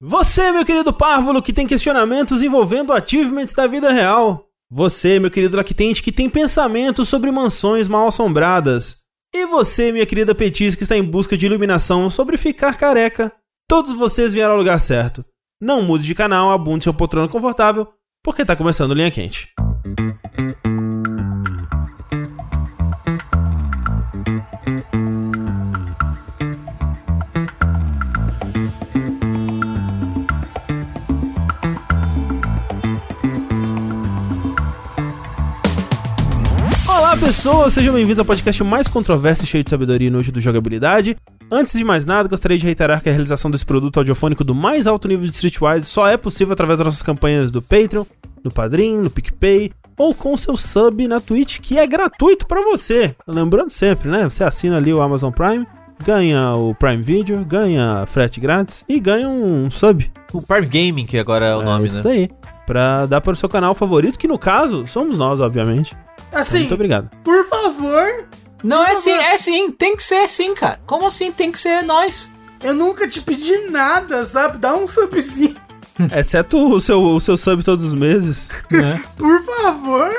Você, meu querido párvulo, que tem questionamentos envolvendo achievements da vida real. Você, meu querido lactente, que tem pensamentos sobre mansões mal assombradas. E você, minha querida Petis, que está em busca de iluminação sobre ficar careca. Todos vocês vieram ao lugar certo. Não mude de canal, abunde seu poltrona confortável, porque tá começando Linha Quente. Pessoas, sejam bem-vindos ao podcast mais controverso e cheio de sabedoria e nojo do jogabilidade. Antes de mais nada, gostaria de reiterar que a realização desse produto audiofônico do mais alto nível de Streetwise só é possível através das nossas campanhas do Patreon, no Padrim, no PicPay ou com seu sub na Twitch, que é gratuito para você. Lembrando sempre, né? Você assina ali o Amazon Prime, ganha o Prime Video, ganha frete grátis e ganha um sub. O Prime Gaming, que agora é o é nome, isso né? daí. Pra dar para o seu canal favorito, que no caso somos nós, obviamente. Assim, Muito obrigado. por favor, Não, é sim, é sim, tem que ser assim, cara. Como assim tem que ser nós? eu nunca te pedi nada, sabe? Dá um subzinho, Exceto o seu, o seu sub todos os meses. Né? por favor.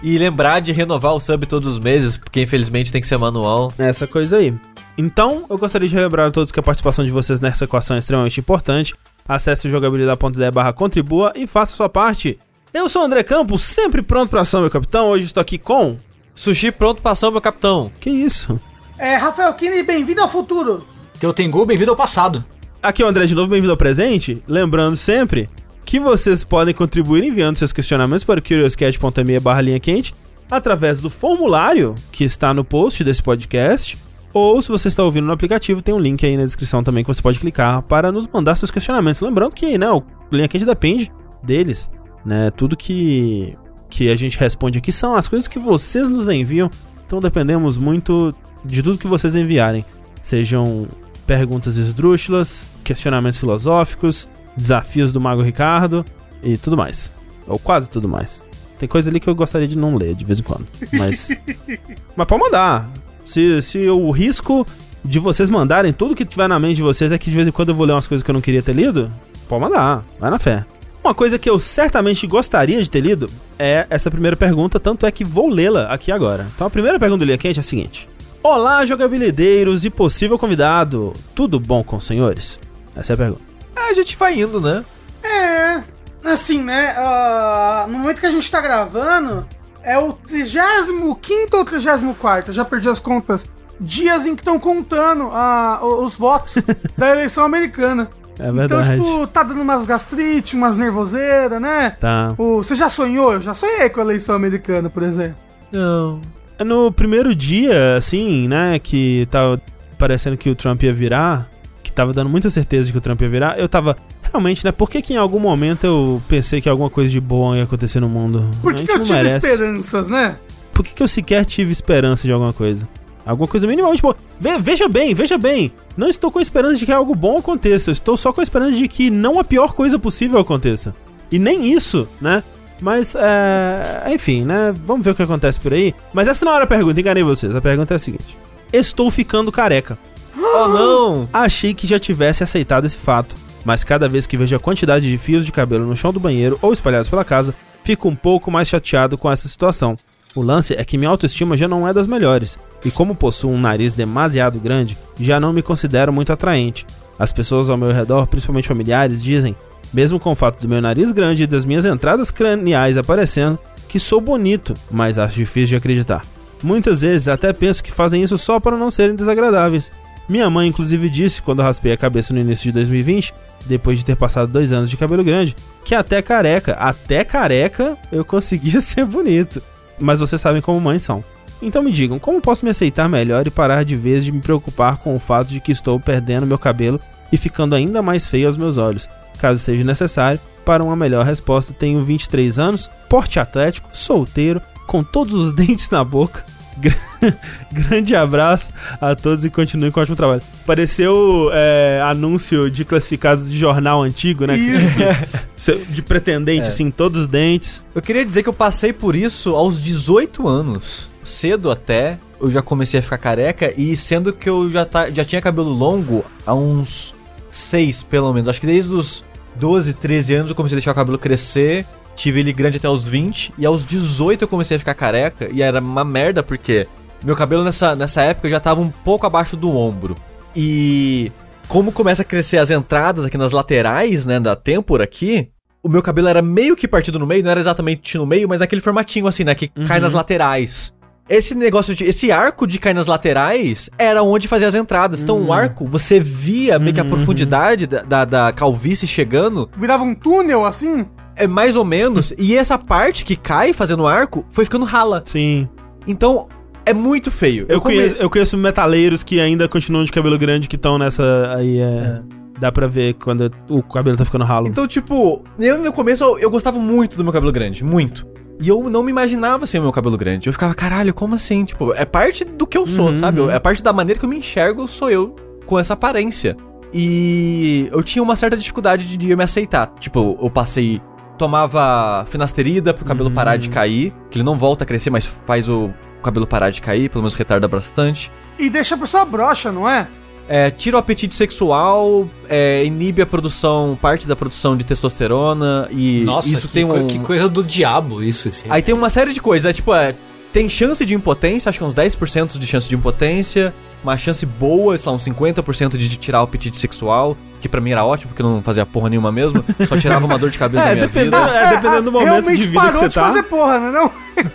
E lembrar de renovar o sub todos os meses, porque infelizmente tem que ser manual. Essa coisa aí. Então, eu gostaria de relembrar a todos que a participação de vocês nessa equação é extremamente importante. Acesse o jogabilidade.de barra contribua e faça sua parte. Eu sou o André Campos, sempre pronto pra ação, meu capitão. Hoje estou aqui com... Sushi pronto pra ação, meu capitão. Que isso? É, Rafael Kine, bem-vindo ao futuro. Teu Tengu, bem-vindo ao passado. Aqui é o André de novo, bem-vindo ao presente. Lembrando sempre que vocês podem contribuir enviando seus questionamentos para o curioscat.me barra linha quente através do formulário que está no post desse podcast. Ou se você está ouvindo no aplicativo, tem um link aí na descrição também que você pode clicar para nos mandar seus questionamentos. Lembrando que, né, o linha quente depende deles, né? Tudo que que a gente responde aqui são as coisas que vocês nos enviam. Então dependemos muito de tudo que vocês enviarem. Sejam perguntas esdrúxulas, questionamentos filosóficos, desafios do Mago Ricardo e tudo mais. Ou quase tudo mais. Tem coisa ali que eu gostaria de não ler de vez em quando. Mas. mas pode mandar. Se, se o risco de vocês mandarem tudo que tiver na mente de vocês é que de vez em quando eu vou ler umas coisas que eu não queria ter lido, pode mandar. Vai na fé. Uma coisa que eu certamente gostaria de ter lido é essa primeira pergunta, tanto é que vou lê-la aqui agora. Então a primeira pergunta do Linha Quente é a seguinte: Olá, jogabilideiros e possível convidado. Tudo bom com os senhores? Essa é a pergunta. Ah, a gente vai indo, né? É, assim, né? ah, no momento que a gente tá gravando, é o 35 ou 34, eu já perdi as contas. Dias em que estão contando ah, o- os votos da eleição americana. É Então, verdade. tipo, tá dando umas gastrite, umas nervoseiras, né? Tá. O, você já sonhou? Eu já sonhei com a eleição americana, por exemplo. Não. No primeiro dia, assim, né, que tava parecendo que o Trump ia virar, que tava dando muita certeza de que o Trump ia virar, eu tava. Realmente, né? Por que, que em algum momento eu pensei que alguma coisa de bom ia acontecer no mundo? Por A que, que eu tive merece. esperanças, né? Por que, que eu sequer tive esperança de alguma coisa? Alguma coisa minimamente boa. Ve- veja bem, veja bem. Não estou com esperança de que algo bom aconteça. Estou só com esperança de que não a pior coisa possível aconteça. E nem isso, né? Mas, é... enfim, né? Vamos ver o que acontece por aí. Mas essa não era a pergunta, enganei vocês. A pergunta é a seguinte: Estou ficando careca. Oh, não! Achei que já tivesse aceitado esse fato, mas cada vez que vejo a quantidade de fios de cabelo no chão do banheiro ou espalhados pela casa, fico um pouco mais chateado com essa situação. O lance é que minha autoestima já não é das melhores, e como possuo um nariz demasiado grande, já não me considero muito atraente. As pessoas ao meu redor, principalmente familiares, dizem, mesmo com o fato do meu nariz grande e das minhas entradas craniais aparecendo, que sou bonito, mas acho difícil de acreditar. Muitas vezes até penso que fazem isso só para não serem desagradáveis. Minha mãe, inclusive, disse quando raspei a cabeça no início de 2020, depois de ter passado dois anos de cabelo grande, que até careca, até careca, eu conseguia ser bonito. Mas vocês sabem como mães são. Então me digam, como posso me aceitar melhor e parar de vez de me preocupar com o fato de que estou perdendo meu cabelo e ficando ainda mais feio aos meus olhos? Caso seja necessário, para uma melhor resposta, tenho 23 anos, porte atlético, solteiro, com todos os dentes na boca. Gra- Grande abraço a todos e continuem com o ótimo trabalho. Pareceu é, anúncio de classificados de jornal antigo, né? Isso. De pretendente, É. assim, todos os dentes. Eu queria dizer que eu passei por isso aos 18 anos. Cedo até, eu já comecei a ficar careca e sendo que eu já, tá, já tinha cabelo longo há uns seis, pelo menos. Acho que desde os 12, 13 anos eu comecei a deixar o cabelo crescer. Tive ele grande até os 20. E aos 18 eu comecei a ficar careca. E era uma merda porque meu cabelo nessa, nessa época já tava um pouco abaixo do ombro. E como começa a crescer as entradas aqui nas laterais, né, da têmpora aqui, o meu cabelo era meio que partido no meio, não era exatamente no meio, mas aquele formatinho assim, né, que cai nas laterais. Esse negócio de. Esse arco de cair nas laterais era onde fazia as entradas. Então o arco, você via meio que a profundidade da, da, da calvície chegando. Virava um túnel assim? É mais ou menos. e essa parte que cai fazendo arco foi ficando rala. Sim. Então é muito feio. Eu, come- conheço, eu conheço metaleiros que ainda continuam de cabelo grande que estão nessa. Aí é. Dá pra ver quando o cabelo tá ficando ralo. Então, tipo, eu no começo eu, eu gostava muito do meu cabelo grande, muito. E eu não me imaginava sem o meu cabelo grande. Eu ficava, caralho, como assim? Tipo, é parte do que eu sou, Uhum, sabe? uhum. É parte da maneira que eu me enxergo, sou eu com essa aparência. E eu tinha uma certa dificuldade de, de me aceitar. Tipo, eu passei. Tomava finasterida pro cabelo Uhum. parar de cair. Que ele não volta a crescer, mas faz o cabelo parar de cair, pelo menos retarda bastante. E deixa a pessoa broxa, não é? É, tira o apetite sexual, é, inibe a produção, parte da produção de testosterona e Nossa, isso que, tem um... que coisa do diabo isso. Assim. Aí tem uma série de coisas, é, tipo, é, tem chance de impotência, acho que é uns 10% de chance de impotência, uma chance boa, sei lá, uns 50% de tirar o apetite sexual, que pra mim era ótimo, porque eu não fazia porra nenhuma mesmo, só tirava uma dor de cabeça da É, minha dependendo, vida. é, dependendo do momento Realmente de vida parou que você de tá. fazer porra, né? Não?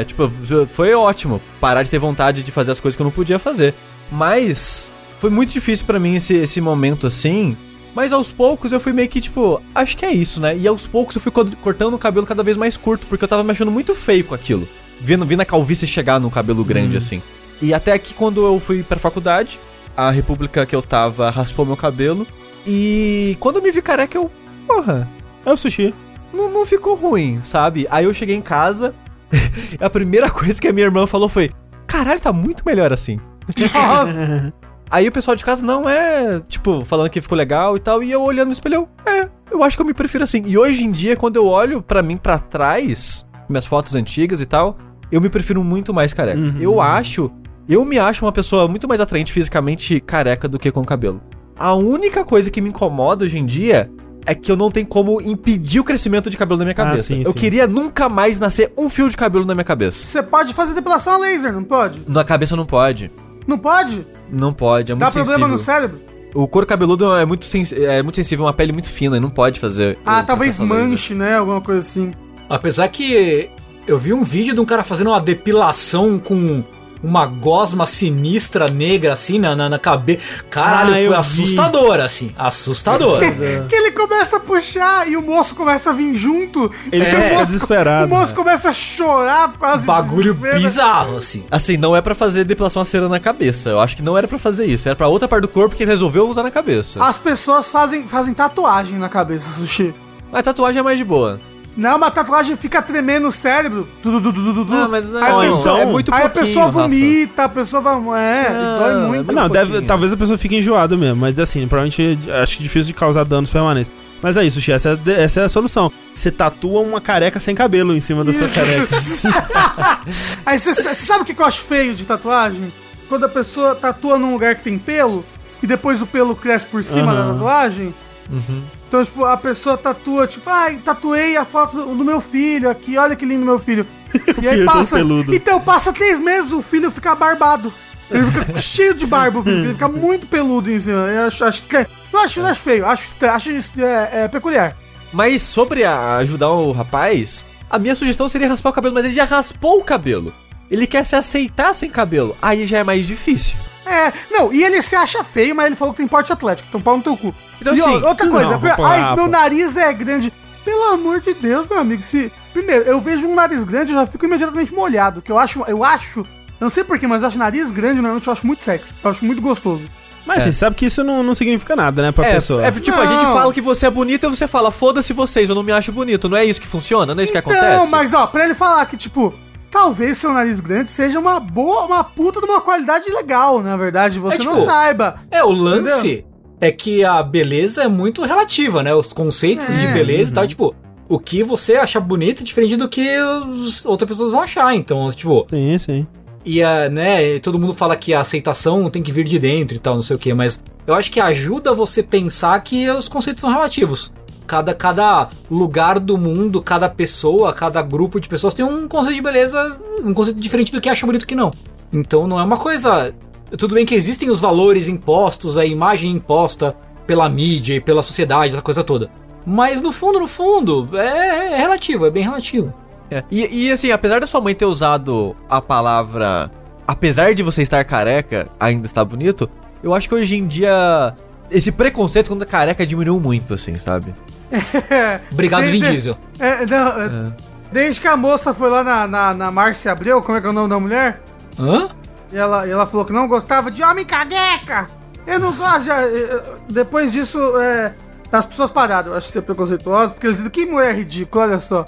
É, tipo, foi ótimo parar de ter vontade de fazer as coisas que eu não podia fazer. Mas foi muito difícil pra mim esse, esse momento assim. Mas aos poucos eu fui meio que tipo, acho que é isso, né? E aos poucos eu fui co- cortando o cabelo cada vez mais curto, porque eu tava me achando muito feio com aquilo. Vendo, vendo a calvície chegar no cabelo grande assim. E até que quando eu fui pra faculdade, a república que eu tava raspou meu cabelo. E quando eu me vi careca, eu. Porra, É o sushi. não, não ficou ruim, sabe? Aí eu cheguei em casa, a primeira coisa que a minha irmã falou foi: Caralho, tá muito melhor assim. Nossa. Aí o pessoal de casa não é, tipo, falando que ficou legal e tal, e eu olhando no espelho, eu, é, eu acho que eu me prefiro assim. E hoje em dia, quando eu olho pra mim pra trás, minhas fotos antigas e tal, eu me prefiro muito mais careca. Uhum. Eu acho, eu me acho uma pessoa muito mais atraente fisicamente careca do que com cabelo. A única coisa que me incomoda hoje em dia é que eu não tenho como impedir o crescimento de cabelo na minha Ah, cabeça. sim, eu sim. queria nunca mais nascer um fio de cabelo na minha cabeça. Você pode fazer depilação a laser, não pode? Na cabeça não pode. Não pode? Não pode, é muito Dá problema no sensível. cérebro? O couro cabeludo é muito, sens é muito sensível, uma pele muito fina, e não pode fazer. Ah, o talvez a laser. manche, né? Alguma coisa assim. Apesar que eu vi um vídeo de um cara fazendo uma depilação com uma gosma sinistra negra assim na, na, na cabeça. Caralho, Ah, foi vi. assustador, assim. Assustador. Que ele começa a puxar e o moço começa a vir junto. Ele e fica moço- desesperado. O moço começa a chorar por causa Bagulho bizarro, assim. Assim, não é pra fazer depilação a cera na cabeça. Eu acho que não era pra fazer isso. Era pra outra parte do corpo que ele resolveu usar na cabeça. As pessoas fazem, fazem tatuagem na cabeça, Sushi. Mas tatuagem é mais de boa. Não, uma tatuagem fica tremendo o cérebro. Tu, tu, tu. Não, mas não, aí a Ou pessoa, então- é muito aí a pessoa Rafa. vomita, a pessoa vai. É, Não, dói é muito. muito Não, deve, talvez a pessoa fique enjoada mesmo, mas assim, provavelmente acho que difícil de causar danos permanentes. Mas é isso, Xi, essa, é- essa é a solução. Você tatua uma careca sem cabelo em cima da sua careca. Aí você sabe o que eu acho feio de tatuagem? Quando a pessoa tatua num lugar que tem pelo e depois o pelo cresce por cima da Aham. tatuagem. Uhum. Então, tipo, a pessoa tatua, tipo, ai, tatuei a foto do, do meu filho aqui, olha que lindo meu filho. E aí passa. peludo. Então, passa três meses, o filho fica barbado. Ele fica cheio de barba, o filho, ele fica muito peludo em cima. Eu acho, acho, estranho. eu acho, eu acho feio, acho, acho é, é, peculiar. Mas sobre a- ajudar o rapaz, a minha sugestão seria raspar o cabelo, mas ele já raspou o cabelo. Ele quer se aceitar sem cabelo. Aí já é mais difícil. É, não, e ele se acha feio, mas ele falou que tem porte atlético, então pau no teu cu. Então, e ó, assim, outra coisa, não, ai, meu nariz é grande. Pelo amor de Deus, meu amigo, se. Primeiro, eu vejo um nariz grande, eu já fico imediatamente molhado. Que eu acho, eu acho. Eu não sei porquê, mas eu acho nariz grande, normalmente eu acho muito sexy. Eu acho muito gostoso. Mas É. você sabe que isso não, não significa nada, né, pra É, pessoa. é tipo, a Não. gente fala que você é bonita e você fala, foda-se vocês, eu não me acho bonito. Não é isso que funciona? Não é isso que Então, acontece? mas ó, pra ele falar que, tipo, talvez seu nariz grande seja uma boa, uma puta de uma qualidade legal, na verdade, você É, não tipo, saiba. É, o lance é que a beleza é muito relativa, né? Os conceitos É. de beleza e tal, tipo, o que você acha bonito é diferente do que os, outras pessoas vão achar. Então, tipo, Sim, sim. E a, né, todo mundo fala que a aceitação tem que vir de dentro e tal, não sei o que, mas eu acho que ajuda você pensar que os conceitos são relativos. Cada, cada lugar do mundo, cada pessoa, cada grupo de pessoas tem um conceito de beleza, um conceito diferente do que acha bonito que não. Então não é uma coisa. Tudo bem que existem os valores impostos, a imagem imposta pela mídia e pela sociedade, essa coisa toda. Mas no fundo, no fundo, é, é relativo, é bem relativo. É. E, e assim, apesar da sua mãe ter usado a palavra. Apesar de você estar careca, ainda está bonito, eu acho que hoje em dia. Esse preconceito contra careca diminuiu muito, assim, sabe? Obrigado, Vin Desde- Diesel. É, não, é, Desde que a moça foi lá na, na, na Márcia Abreu, como é que é o nome da mulher? Hã? E ela, e ela falou que não gostava de homem careca. Eu não gosto de... Depois disso, é, as pessoas pararam, eu acho que ser preconceituosas, porque eles dizem que mulher ridícula, olha só.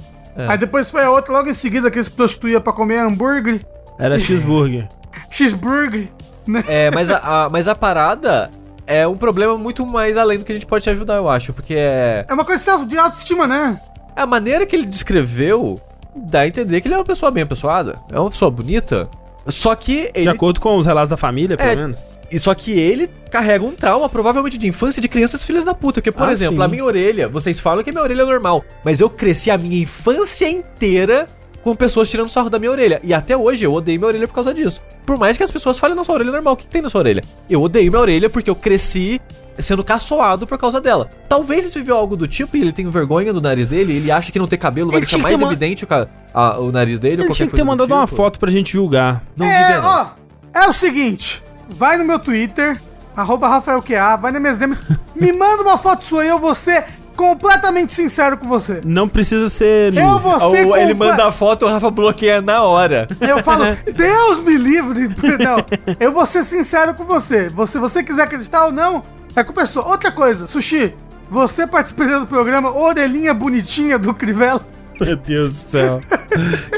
Aí depois foi a outra, logo em seguida, que se prostituía pra comer hambúrguer, Era cheeseburger. cheeseburger, né? É, mas a, a- mas a parada é um problema muito mais além do que a gente pode te ajudar, eu acho. Porque é. É uma coisa de autoestima, né? A maneira que ele descreveu dá a entender que ele é uma pessoa bem apessoada. É uma pessoa bonita. Só que De ele. acordo com os relatos da família, pelo É, menos. E só que ele carrega um trauma, provavelmente de infância, de crianças filhas da puta. Porque, por Ah, exemplo, sim. a minha orelha, vocês falam que a minha orelha é normal. Mas eu cresci a minha infância inteira com pessoas tirando sarro da minha orelha. E até hoje eu odeio minha orelha por causa disso. Por mais que as pessoas falem, na sua orelha é normal, o que que tem na sua orelha? Eu odeio minha orelha porque eu cresci sendo caçoado por causa dela. Talvez ele viveu algo do tipo e ele tem vergonha do nariz dele, ele acha que não ter cabelo vai Ele deixar mais evidente o, ca- a- o nariz dele Ele tinha que ter mandado uma tipo. foto pra gente julgar. Não é, ó, é o seguinte, vai no meu Twitter, arroba RafaelQA, vai nas minhas DMs, me manda uma foto sua e eu vou ser completamente sincero com você. Não precisa ser. Eu vou ser Ou ele manda a foto, o Rafa bloqueia na hora. Eu falo, Deus me livre. Não, eu vou ser sincero com você. você. Você quiser acreditar ou não, é com a pessoa. Outra coisa, Sushi, você participando do programa Orelhinha Bonitinha do Crivella. Meu Deus do céu.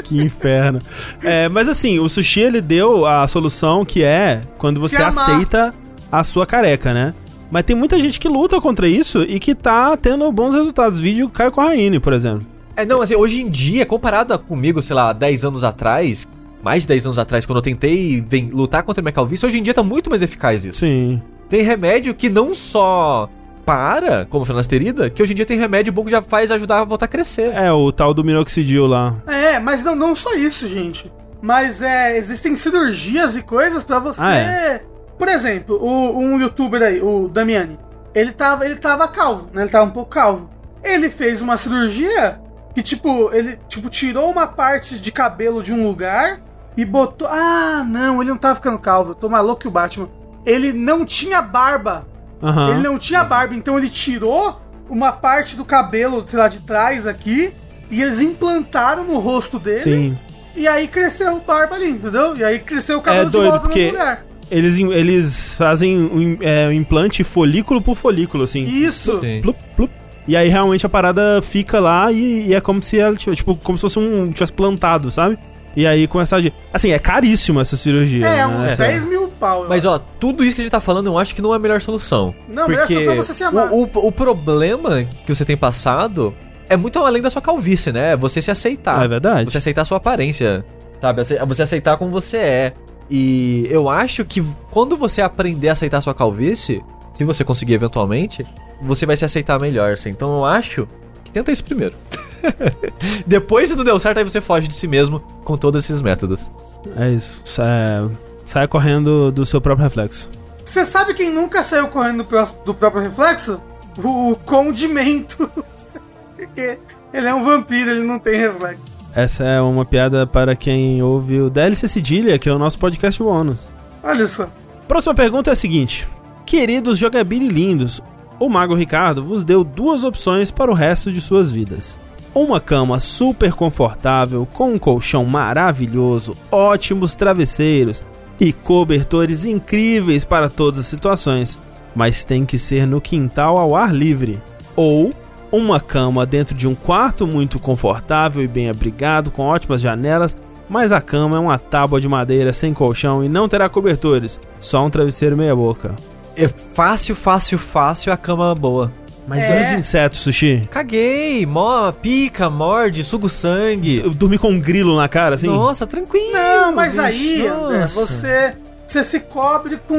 que inferno. É, mas assim, o sushi ele deu a solução que é quando você Se aceita a sua careca, né? Mas tem muita gente que luta contra isso e que tá tendo bons resultados. Vídeo Caio Corraine, por exemplo. É, não, assim, hoje em dia, comparado comigo, sei lá, 10 anos atrás, mais de 10 anos atrás, quando eu tentei ven- lutar contra a minha calvície, hoje em dia tá muito mais eficaz isso. Sim. Tem remédio que não só para, como finasterida, que hoje em dia tem remédio bom que já faz ajudar a voltar a crescer. É, o tal do minoxidil lá. É, mas não, não só isso, gente. Mas é, existem cirurgias e coisas pra você. Ah, é? Por exemplo, o- um youtuber aí, o Damiani, ele tava, ele tava calvo, né? Ele tava um pouco calvo. Ele fez uma cirurgia que, tipo, ele tipo, tirou uma parte de cabelo de um lugar e botou. Ah, não, ele não tava ficando calvo. Eu tô maluco que o Batman. Ele não tinha barba. Aham. Ele não tinha barba, então ele tirou uma parte do cabelo, sei lá, de trás aqui, e eles implantaram no rosto dele. Sim. E aí cresceu barba ali, entendeu? E aí cresceu o cabelo É doido, de volta na mulher. Eles, eles fazem um, é, um implante folículo por folículo, assim. Isso. Plup, plup. E aí realmente a parada fica lá e, e é como se ela tivesse, tipo, como se fosse um tivesse plantado, sabe? E aí começar a agir. Assim, é caríssima essa cirurgia. É, né? uns 10 mil pau. Mas acho. ó, tudo isso que a gente tá falando, eu acho que não é a melhor solução. Não, a melhor solução é você se amar. O, o, o problema que você tem passado é muito além da sua calvície, né? É Você se aceitar. É verdade. Você aceitar a sua aparência. Sabe? Você aceitar como você é. E eu acho que quando você aprender a aceitar sua calvície, se você conseguir eventualmente, você vai se aceitar melhor. Assim. Então eu acho que tenta isso primeiro. Depois, se não deu certo, aí você foge de si mesmo com todos esses métodos. É isso. Sa- Saia correndo do seu próprio reflexo. Você sabe quem nunca saiu correndo do próprio reflexo? O condimento. Porque ele é um vampiro, ele não tem reflexo. Essa é uma piada para quem ouve o DLC Cedilha, que é o nosso podcast bônus. Olha só. Próxima pergunta é a seguinte: Queridos jogabili lindos, o Mago Ricardo vos deu duas opções para o resto de suas vidas. Uma cama super confortável, com um colchão maravilhoso, ótimos travesseiros e cobertores incríveis para todas as situações, mas tem que ser no quintal ao ar livre. Ou uma cama dentro de um quarto muito confortável e bem abrigado, com ótimas janelas, mas a cama é uma tábua de madeira sem colchão e não terá cobertores, só um travesseiro meia boca. É fácil, fácil, fácil a cama boa. Mas É. e os insetos, Sushi? Caguei, mó, pica, morde, suga o sangue. Eu dormi com um grilo na cara, assim? Nossa, tranquilo. Não, mas bicho, aí, André, você, você se cobre com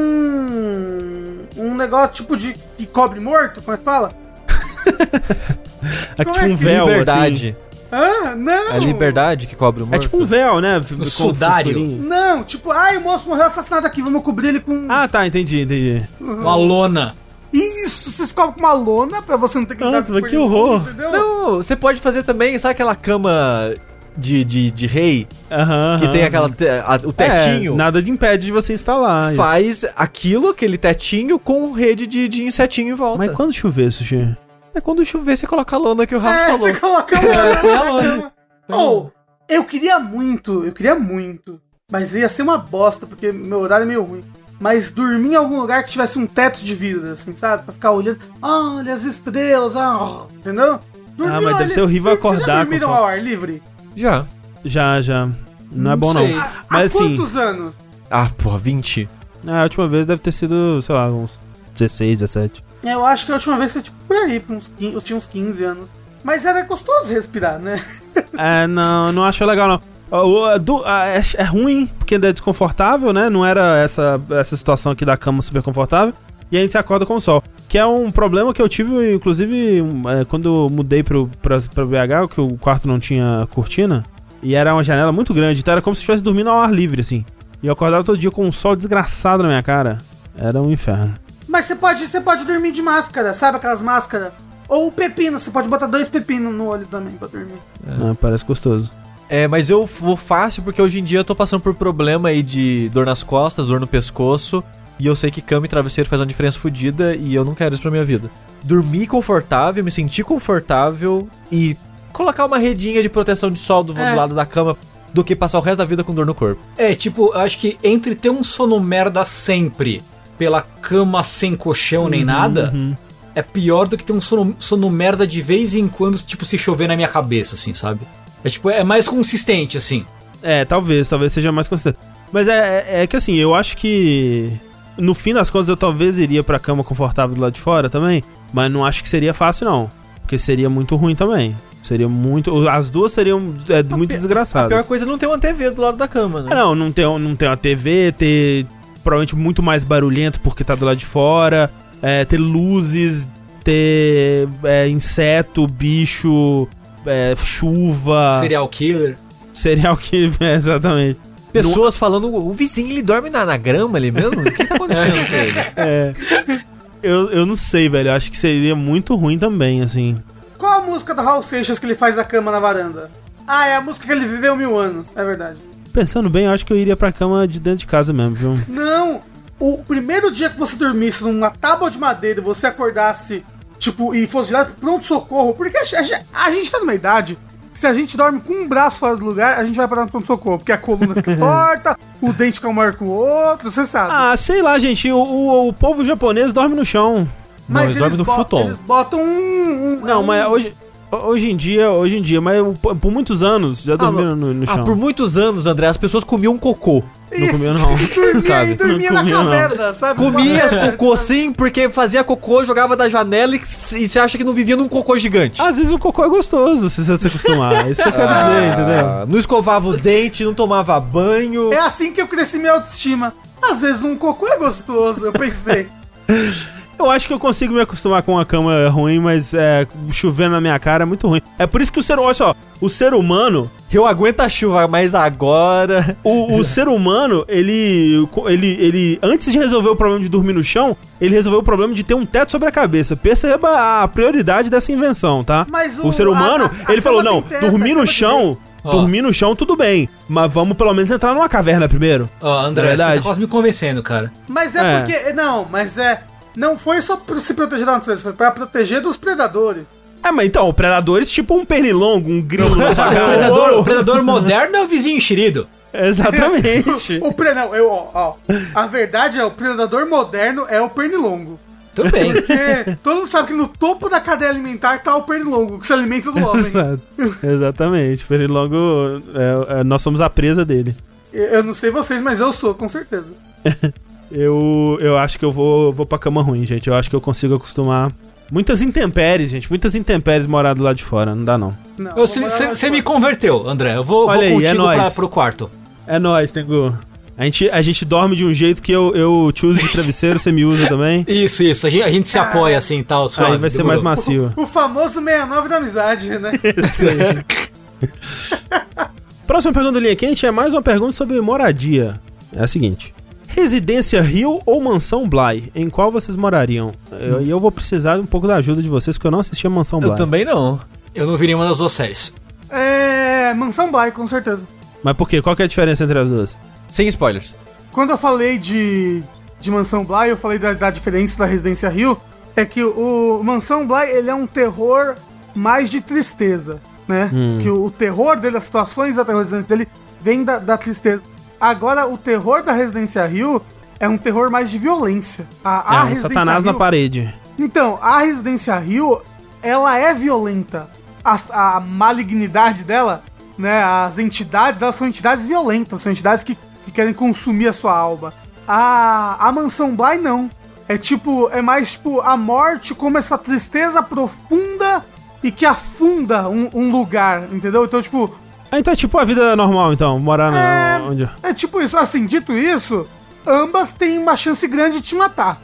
um negócio tipo de que cobre morto, como é que fala? É tipo é um véu, liberdade. Ah, não! A liberdade que cobre o assim. morto. É tipo um véu, né? Com sudário. fosforinho. Não, tipo, ai, o moço morreu assassinado aqui, vamos cobrir ele com. Ah, tá, entendi, entendi. Uma lona. Isso, vocês cobrem com uma lona pra você não ter que Nossa, mas que horror. Entendeu? Não, você pode fazer também, sabe aquela cama de, de, de rei? Aham. Que tem aquela te- a- o tetinho? É, nada de impede de você instalar. isso. Faz aquilo, aquele tetinho, com rede de, de insetinho em volta. Mas quando chover, Sushi? É quando chover, você coloca a lona que o Rafa É, falou. você coloca a lona. lona. Ou, eu queria muito, eu queria muito, mas ia ser uma bosta, porque meu horário é meio ruim. Mas dormir em algum lugar que tivesse um teto de vidro, assim, sabe? Pra ficar olhando, ah, olha as estrelas, ah, entendeu? Ah, mas deve ser horrível Vocês acordar já com dormiram ao ar livre? Já. Já, já. Não, é Não bom, sei. não. Há Mas assim, quantos anos? Ah, porra, 20. a última vez deve ter sido, sei lá, uns 16, 17. Eu acho que a última vez foi tipo por aí, uns 15, eu tinha uns 15 anos. Mas era gostoso respirar, né? É, não, não acho legal, não. É, é ruim, porque é desconfortável, né? Não era essa, essa situação aqui da cama super confortável. E a gente se acorda com o sol. Que é um problema que eu tive, inclusive, é, quando eu mudei pro, pra, pra BH, que o quarto não tinha cortina. E era uma janela muito grande, então era como se estivesse dormindo ao ar livre, assim. E eu acordava todo dia com um sol desgraçado na minha cara. Era um inferno. Mas você pode, você pode dormir de máscara, sabe aquelas máscaras? Ou o pepino, você pode botar dois pepinos no olho também pra dormir. Ah, parece gostoso. É, mas eu vou fácil porque hoje em dia eu tô passando por problema aí de dor nas costas, dor no pescoço. E eu sei que cama e travesseiro faz uma diferença fodida e eu não quero isso pra minha vida. Dormir confortável, me sentir confortável e colocar uma redinha de proteção de sol do, do É. lado da cama do que passar o resto da vida com dor no corpo. É, tipo, eu acho que entre ter um sono merda sempre pela cama sem colchão nem nada, Uhum. é pior do que ter um sono, sono merda de vez em quando, tipo, se chover na minha cabeça, assim, sabe? É tipo, é mais consistente, assim. É, talvez, talvez seja mais consistente. Mas é, é, é que assim, eu acho que no fim das contas eu talvez iria pra cama confortável do lado de fora também, mas não acho que seria fácil não, porque seria muito ruim também. Seria muito, as duas seriam é, muito pi- desgraçadas. A pior coisa é não ter uma TV do lado da cama, né? É, não, não ter, não ter uma TV, ter provavelmente muito mais barulhento porque tá do lado de fora, é, ter luzes, ter é, inseto, bicho, é, chuva, Serial killer. serial que é, exatamente. Pessoas falando, o vizinho ele dorme na, na grama ali mesmo? O que tá acontecendo com ele? É. Eu, eu não sei, velho. Eu acho que seria muito ruim também, assim. Qual a música do Raul Seixas que ele faz da cama na varanda? Ah, é a música que ele viveu mil anos, é verdade. Pensando bem, eu acho que eu iria pra cama de dentro de casa mesmo, viu? Não! O primeiro dia que você dormisse numa tábua de madeira e você acordasse, tipo, e fosse direto pro pronto-socorro, porque a, a- a gente tá numa idade que se a gente dorme com um braço fora do lugar, a gente vai parar no pronto-socorro, porque a coluna fica torta, o dente fica maior que o outro, você sabe. Ah, sei lá, gente. O, o, o povo japonês dorme no chão. Não, eles dormem no futon. eles botam um. um- Não, um- mas hoje. Hoje em dia, hoje em dia, mas eu- por, muitos anos já dormiram no, no Ah, chão. por muitos anos, André, as pessoas comiam cocô. Não comia, não. dormia Sabe? dormia Não na comia, não. caverna, sabe? Comia as cocô sim, porque fazia cocô, jogava da janela e, você acha que não vivia num cocô gigante. Às vezes o cocô é gostoso, se você se acostumar. É isso que eu quero dizer, entendeu? Ah, não escovava o dente, não tomava banho. É assim que eu cresci minha autoestima. Às vezes um cocô é gostoso, eu pensei. Eu acho que eu consigo me acostumar com uma cama ruim, mas é, chovendo na minha cara é muito ruim. É por isso que o ser, olha só, o ser humano, Eu aguento a chuva, mas agora. o, o ser humano, ele, ele, ele, antes de resolver o problema de dormir no chão, ele resolveu o problema de ter um teto sobre a cabeça. Perceba a prioridade dessa invenção, tá? Mas o, o- ser humano, a- a- a ele falou, não, teto, dormir no chão, Ó. dormir no chão tudo bem, mas vamos pelo menos entrar numa caverna primeiro. Ó, André, Na você tá quase me convencendo, cara. Mas é, É. porque. Não, mas é. Não foi só pra se proteger da natureza, foi pra proteger dos predadores. É, mas então, predadores tipo um pernilongo, um grilo O predador, o predador moderno é o vizinho enxerido. Exatamente. O pre, não, eu, ó, ó. A verdade é, o predador moderno é o pernilongo. Tudo bem. Porque todo mundo sabe que no topo da cadeia alimentar tá o pernilongo, que se alimenta do homem. Exato. Exatamente. Pernilongo, é, é, nós somos a presa dele. Eu eu não sei vocês, mas eu sou, com certeza. Eu, eu acho que eu vou, vou pra cama ruim, gente. Eu acho que eu consigo acostumar. Muitas intempéries, gente. Muitas intempéries morar do lado de fora. Não dá, não. Você vou lá me converteu, André. Eu vou, vou Olha aí, é contigo pra, nóis. pro quarto. É nóis, Tengu. A gente, a gente dorme de um jeito que eu, eu te uso de travesseiro, você me usa também. Isso, isso. A gente, a gente se apoia assim e tal. suave, Aí vai ser mais macio. O famoso 69 da amizade, né? Próxima pergunta do Linha Quente é mais uma pergunta sobre moradia. É a seguinte. Residência Rio ou Mansão Bly? Em qual vocês morariam? Eu- E eu, vou precisar um pouco da ajuda de vocês, porque eu não assisti a Mansão Bly. Eu também não. Eu não vi nenhuma das duas séries. É. Mansão Bly, com certeza. Mas por quê? Qual que é a diferença entre as duas? Sem spoilers. Quando eu falei de, de Mansão Bly, eu falei da, da diferença da Residência Rio, é que o, o Mansão Bly, ele é um terror mais de tristeza, né? Que o, o terror dele, as situações aterrorizantes dele, vem da, da tristeza. Agora, o terror da Residência Rio é um terror mais de violência. A, a é um Residência satanás na Hill- parede. Então, a Residência Rio, ela é violenta. A, a malignidade dela, né? As entidades dela são entidades violentas, são entidades que, que querem consumir a sua alma. A, a Mansão Bly não. É tipo, é mais tipo a morte como essa tristeza profunda e que afunda um, um lugar, entendeu? Então, tipo, Ah, então é tipo a vida normal, então. Morar no, É. onde... é tipo isso. Assim, dito isso, ambas têm uma chance grande de te matar.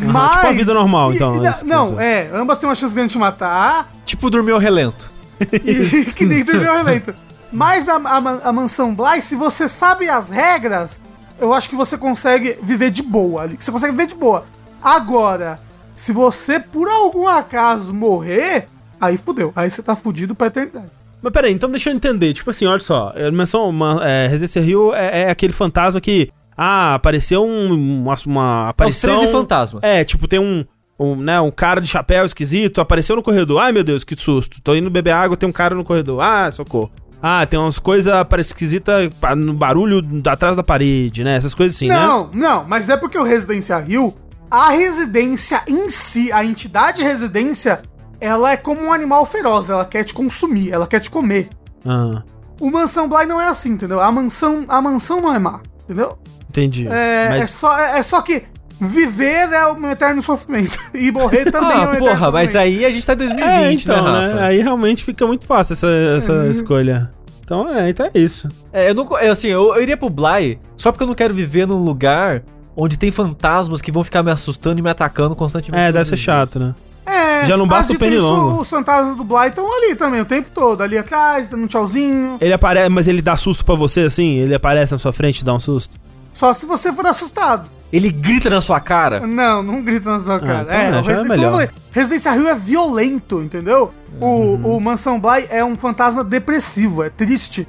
Mas, tipo a vida normal, e- então, e- esse não, ponto. é, ambas têm uma chance grande de te matar. Tipo, dormir ao relento. E, que nem dormiu relento. Mas a, a, a mansão Bly, se você sabe as regras, eu acho que você consegue viver de boa ali. Você consegue viver de boa. Agora, se você por algum acaso morrer, aí fudeu. Aí você tá fudido pra eternidade. Mas peraí, então deixa eu entender. Tipo assim, olha só. Mansão, uma, é, Residência Rio é, é aquele fantasma que. Ah, apareceu um, uma, uma Os aparição. 13 fantasmas. É, tipo, tem um, um, né, um cara de chapéu esquisito, apareceu no corredor. Ai, meu Deus, que susto. Tô indo beber água, tem um cara no corredor. Ah, socorro. Ah, tem umas coisas esquisitas no barulho atrás da parede, né? Essas coisas assim, né? não, não, mas é porque o Residência Rio, a residência em si, a entidade residência, ela é como um animal feroz, ela quer te consumir, ela quer te comer. Ah, O Mansão Bly não é assim, entendeu? A mansão, a mansão não é má, entendeu? entendi. É, é, Mas, só, é, é só que viver é um eterno sofrimento. E morrer também é um Ah, eterno porra, mas sofrimento. aí a gente tá em 2020, é, então, né, né? Rafa? Aí realmente fica muito fácil essa, essa Uhum. escolha. Então, é, então é isso. É, eu não, é, assim, eu, eu iria pro Bly só porque eu não quero viver num lugar onde tem fantasmas que vão ficar me assustando e me atacando constantemente. É, deve ser chato, né? É, Já não basta o pernilongo. Os fantasmas do Bly estão ali também, o tempo todo. Ali atrás, dando um tchauzinho. Ele aparece, mas ele dá susto pra você, assim? Ele aparece na sua frente e dá um susto? Só se você for assustado. Ele grita na sua cara. Não, não grita na sua cara. então é, é, o é Resident, melhor. eu falei, Residência Rio é violento, entendeu? Uhum. O, o Mansão Bly é um fantasma depressivo, é triste.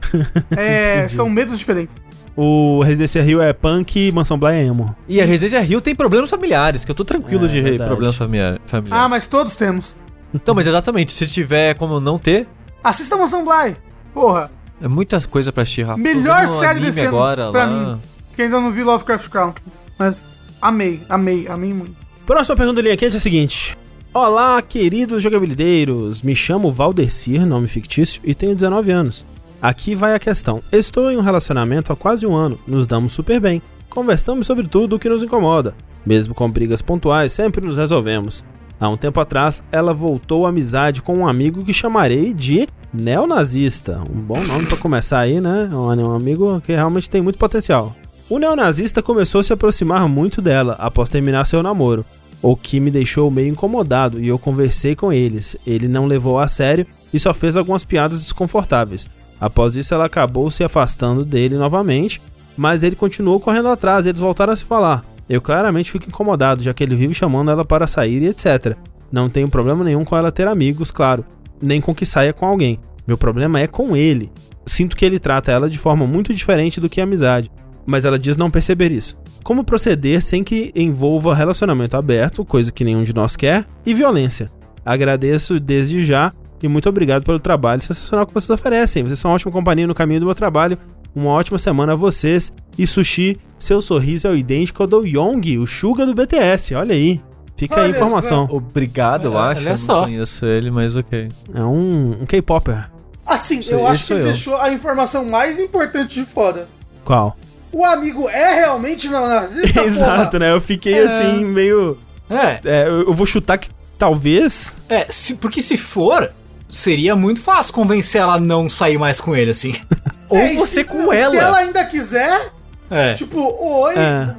é, são medos diferentes. O Residência Rio é punk e Mansão Bly é emo. E a Residência Rio tem problemas familiares, que eu tô tranquilo É, de verdade. problemas familiar- Ah, familiares. mas todos temos. Então, mas exatamente, se tiver como não ter, Assista Mansão Bly. Porra, é muita coisa pra assistir, Rafa. Melhor série desse ano agora pra lá. mim. Que ainda não vi Lovecraft Country. Mas amei, amei, amei muito. Próxima pergunta do linha quente é a seguinte. Olá, queridos jogabilideiros. Me chamo Valdecir, nome fictício, e tenho 19 anos. Aqui vai a questão. Estou em um relacionamento há quase um ano. Nos damos super bem. Conversamos sobre tudo o que nos incomoda. Mesmo com brigas pontuais, sempre nos resolvemos. Há um tempo atrás, ela voltou à amizade com um amigo que chamarei de neonazista. Um bom nome pra começar aí, né? Um amigo que realmente tem muito potencial. O neonazista começou a se aproximar muito dela após terminar seu namoro, o que me deixou meio incomodado e eu conversei com eles. Ele não levou a sério e só fez algumas piadas desconfortáveis. Após isso, ela acabou se afastando dele novamente, mas ele continuou correndo atrás eles voltaram a se falar. Eu claramente fico incomodado, já que ele vive chamando ela para sair e etc. Não tenho problema nenhum com ela ter amigos, claro, nem com que saia com alguém. Meu problema é com ele. Sinto que ele trata ela de forma muito diferente do que amizade, mas ela diz não perceber isso. Como proceder sem que envolva relacionamento aberto, coisa que nenhum de nós quer, e violência? Agradeço desde já e muito obrigado pelo trabalho sensacional que vocês oferecem. Vocês são uma ótima companhia no caminho do meu trabalho. Uma ótima semana a vocês. E Sushi, seu sorriso é o idêntico ao do Young, o Suga do BTS. Olha aí. Fica aí a Olha informação. Obrigado, eu É, acho. olha eu só. não conheço ele, mas ok. É um, um K-Popper. Assim, Isso- eu acho que ele eu. deixou a informação mais importante de fora. Qual? O amigo é realmente neonazista, Exato, porra? né? Eu fiquei É. assim, meio. É, É, eu, eu vou chutar que talvez. é, se- porque se for, seria muito fácil convencer ela a não sair mais com ele, assim. Ou É, você se- com Se ela. ela ainda quiser, É. tipo, oi, É.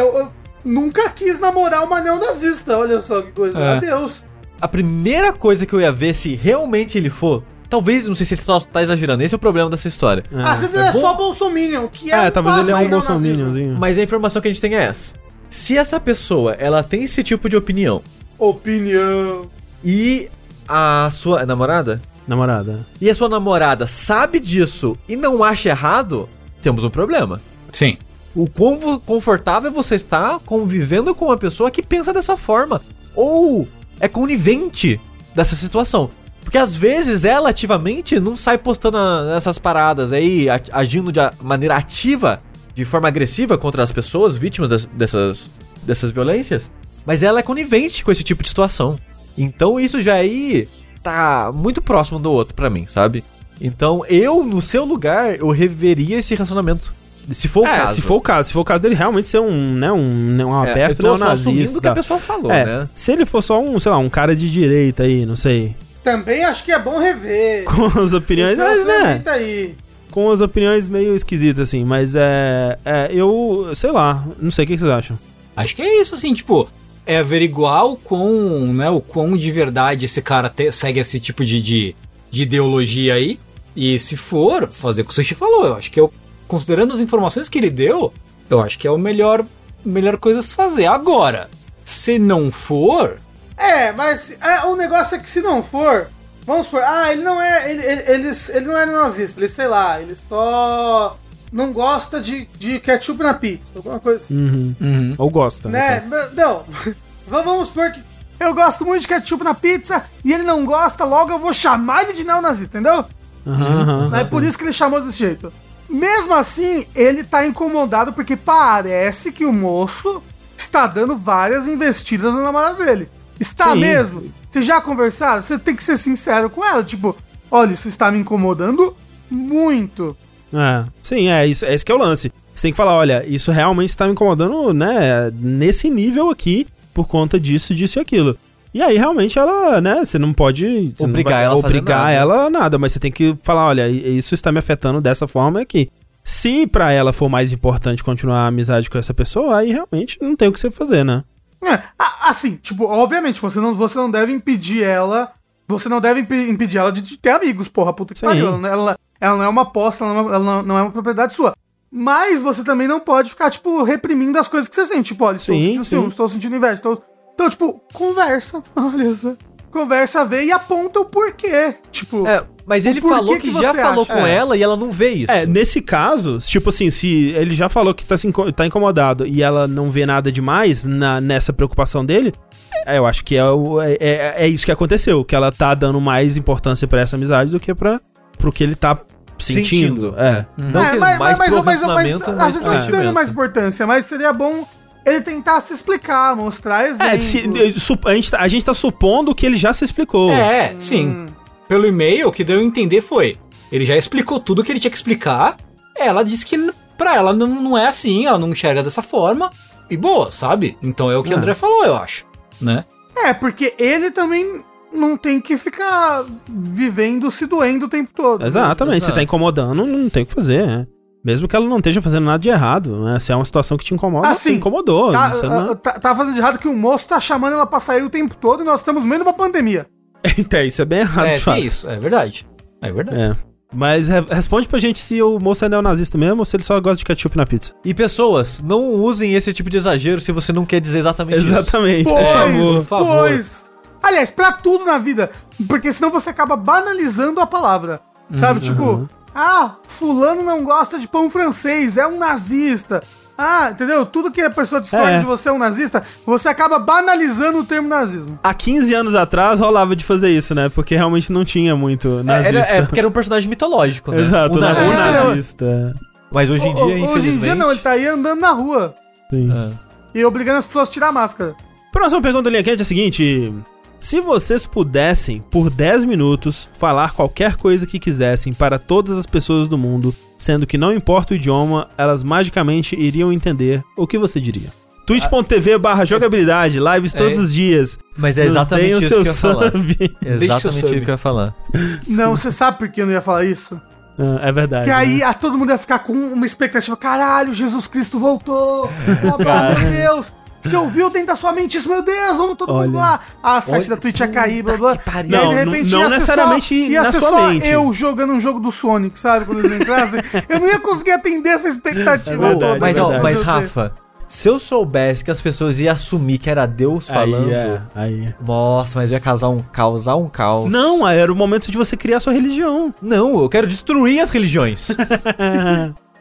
eu, eu nunca quis namorar uma neonazista, olha só que coisa. É. Adeus. A primeira coisa que eu ia ver se realmente ele for. Talvez, não sei se ele só tá exagerando. Esse é o problema dessa história. É, Às vezes ele é só bolsominion, que é, é um talvez ele é um bolsominions. Mas a informação que a gente tem é essa. Se essa pessoa, ela tem esse tipo de opinião Opinião. e a sua namorada Namorada. e a sua namorada sabe disso e não acha errado, temos um problema. Sim. O quão confortável você está convivendo com uma pessoa que pensa dessa forma. Ou é conivente dessa situação. Porque às vezes ela ativamente não sai postando essas paradas aí, agindo de maneira ativa, de forma agressiva contra as pessoas vítimas dessas, dessas violências. Mas ela é conivente com esse tipo de situação. Então isso já aí tá muito próximo do outro pra mim, sabe? Então eu, no seu lugar, eu reveria esse relacionamento. Se for o É, caso. se for o caso, se for o caso dele realmente ser um, né, um, né, um É, aberto eu tô neonazista. o que a pessoa falou, é, né? se ele for só um, sei lá, um cara de direita aí, não sei, Também acho que é bom rever. com as opiniões, mas, né, aí. com as opiniões meio esquisitas assim, mas é, é, eu, sei lá, não sei o que vocês acham. Acho que é isso, assim, tipo, é averiguar o quão, né, o quão de verdade esse cara te- segue esse tipo de, de, de ideologia aí. E se for, fazer o que o Sushi falou, eu acho que eu, considerando as informações que ele deu, eu acho que é o melhor, melhor coisa a se fazer. Agora, se não for, É, mas é, o negócio é que se não for, vamos supor, ah, ele não é. Ele, ele, ele, ele não é nazista, ele, sei lá, ele só não gosta de, de ketchup na pizza, alguma coisa assim. Uhum. uhum, Ou gosta. Né? Não, v- vamos supor que eu gosto muito de ketchup na pizza e ele não gosta, logo eu vou chamar ele de neonazista, entendeu? Aham. É por isso que ele chamou desse jeito. Mesmo assim, ele tá incomodado porque parece que o moço está dando várias investidas na namorada dele. Está Sim. mesmo? Vocês já conversaram? Você tem que ser sincero com ela. Tipo, olha, isso está me incomodando muito. É, sim, é isso, é esse que é o lance. Você tem que falar, olha, isso realmente está me incomodando, né, nesse nível aqui, por conta disso, disso e aquilo. E aí, realmente, ela, né, você não pode você não Obrigar vai ela obrigar nada. ela nada, mas você tem que falar, olha, isso está me afetando dessa forma aqui. Se pra ela for mais importante continuar a amizade com essa pessoa, aí realmente não tem o que você fazer, né? É, assim, tipo, obviamente, você não, você não deve impedir ela. Você não deve impe- impedir ela de, de ter amigos, porra, puta que pariu. Ela, não- ela, ela não é uma aposta, ela, não, é uma- ela não- não é uma propriedade sua. Mas você também não pode ficar, tipo, reprimindo as coisas que você sente. Tipo, olha, estou Sim, sentindo sim. ciúmes, estou sentindo inveja. Estou... Então, tipo, conversa. Olha só. Conversa, vê e aponta o porquê. Tipo, É, mas ele falou que que, já falou acha? com É. ela e ela não vê isso. É, nesse caso, tipo assim, se ele já falou que tá, se inco- tá incomodado e ela não vê nada demais na, nessa preocupação dele, é, eu acho que é, é, é, é isso que aconteceu, que ela tá dando mais importância pra essa amizade do que pra, pro que ele tá sentindo. Sentindo. É. Não É, mas, mais mas, pro mas, mas, relacionamento, às mas vezes não dando sentimento. mais importância, mas seria bom ele tentar se explicar, mostrar exemplos. É, se- a, gente tá, a gente tá supondo que ele já se explicou. é, sim. Pelo e-mail, o que deu a entender foi: ele já explicou tudo o que ele tinha que explicar. Ela disse que pra ela não, não é assim, ela não enxerga dessa forma. E boa, sabe? Então é o que o É. André falou, eu acho. Né? É, porque ele também não tem que ficar vivendo se doendo o tempo todo. Exatamente, Exato. se tá incomodando, não tem o que fazer, né? Mesmo que ela não esteja fazendo nada de errado, né? Se é uma situação que te incomoda, Ah, te incomodou. Tá, você ah, não- tá, tá fazendo de errado que o moço tá chamando ela pra sair o tempo todo e nós estamos no meio de uma pandemia. Então, isso é bem errado, é, de fato. tem isso, é verdade. É verdade. É. Mas re- responde pra gente se o moço é neonazista mesmo ou se ele só gosta de ketchup na pizza. E pessoas, não usem esse tipo de exagero se você não quer dizer exatamente isso. Exatamente, Pois, por favor. por favor. pois. Aliás, pra tudo na vida. Porque senão você acaba banalizando a palavra. Sabe? Tipo, ah, fulano não gosta de pão francês, é um nazista. Ah, entendeu? Tudo que a pessoa discorda É. de você é um nazista, você acaba banalizando o termo nazismo. Há 15 anos atrás rolava de fazer isso, né? Porque realmente não tinha muito É, nazista. Era, é porque era um personagem mitológico, né? Exato, o né? nazista. o é- nazista. Mas hoje em dia, ho- infelizmente... Hoje em dia não, ele tá aí andando na rua Sim. É. e obrigando as pessoas a tirar a máscara. Próxima pergunta linha quente é a seguinte: Se vocês pudessem, por 10 minutos, falar qualquer coisa que quisessem para todas as pessoas do mundo, sendo que não importa o idioma, elas magicamente iriam entender, o que você diria? twitch.tv barra jogabilidade, lives todos os dias. Mas é exatamente isso seu que eu ia falar. sub. Exatamente isso que eu ia falar. Não, você sabe por que eu não ia falar isso? Ah, é verdade. Que aí né? ah, todo mundo ia ficar com uma expectativa. Caralho, Jesus Cristo voltou. Ah, meu Deus. Você ouviu dentro da sua mente isso, meu Deus, vamos todo mundo Olha. lá. A site Olha, da Twitch ia cair, blá blá. que pariu. E aí, Não, de não- repente, não ia ser necessariamente só, ia ser só mente. eu jogando um jogo do Sonic, sabe? Quando eles entrassem. eu não ia conseguir atender essa expectativa É verdade, toda. mas, é ó, mas? Rafa, se eu soubesse que as pessoas iam assumir que era Deus falando. Aí, é, aí. Nossa, mas eu ia causar um, causar um caos. Não, era o momento de você criar sua religião. Não, eu quero destruir as religiões.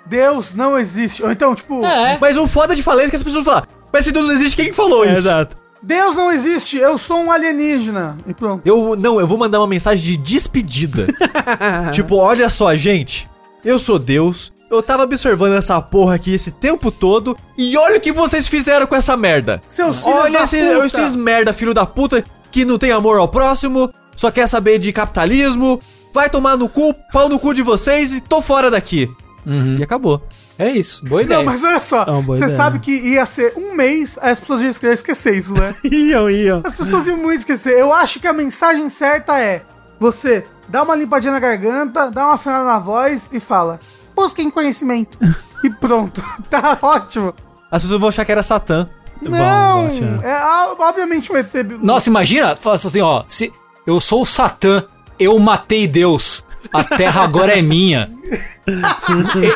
Deus não existe. Ou então, tipo, É. mas o foda de falar é que as pessoas falam, mas se Deus não existe, quem que falou É, isso? exato. Deus não existe, eu sou um alienígena. E pronto. Eu, não, eu vou mandar uma mensagem de despedida. tipo, olha só, gente, eu sou Deus, eu tava observando essa porra aqui esse tempo todo, e olha o que vocês fizeram com essa merda. Seus filhos Olha da esses, puta. esses merda, filho da puta, que não tem amor ao próximo, só quer saber de capitalismo, vai tomar no cu, pau no cu de vocês e tô fora daqui. Uhum. E acabou. É isso, boa ideia. Não, mas olha só, É você ideia. sabe que ia ser um mês, aí as pessoas iam esquecer isso, né? Iam, iam. As pessoas iam muito esquecer. Eu acho que a mensagem certa é: você dá uma limpadinha na garganta, dá uma afinada na voz e fala: busquem conhecimento. e pronto. tá ótimo. As pessoas vão achar que era Satã. Não, achar. é ah, obviamente um ET. Nossa, imagina, fala assim, ó, se eu sou o Satã, eu matei Deus, a terra agora é minha.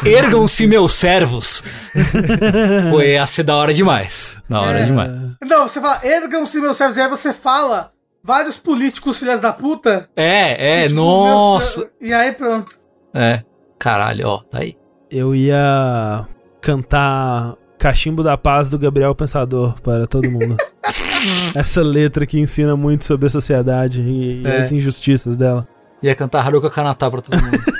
E- Ergam-se meus servos. Pô, ia ser da hora demais. Da hora É. demais. Não, você fala, ergam-se meus servos, e aí você fala vários políticos filhas da puta. É, é, tipo, nossa. meus- E aí pronto. É, caralho, ó, tá aí. Eu ia cantar Cachimbo da Paz do Gabriel Pensador para todo mundo. Essa letra que ensina muito sobre a sociedade e, e É. as injustiças dela. Ia cantar Haruka Kanata pra todo mundo.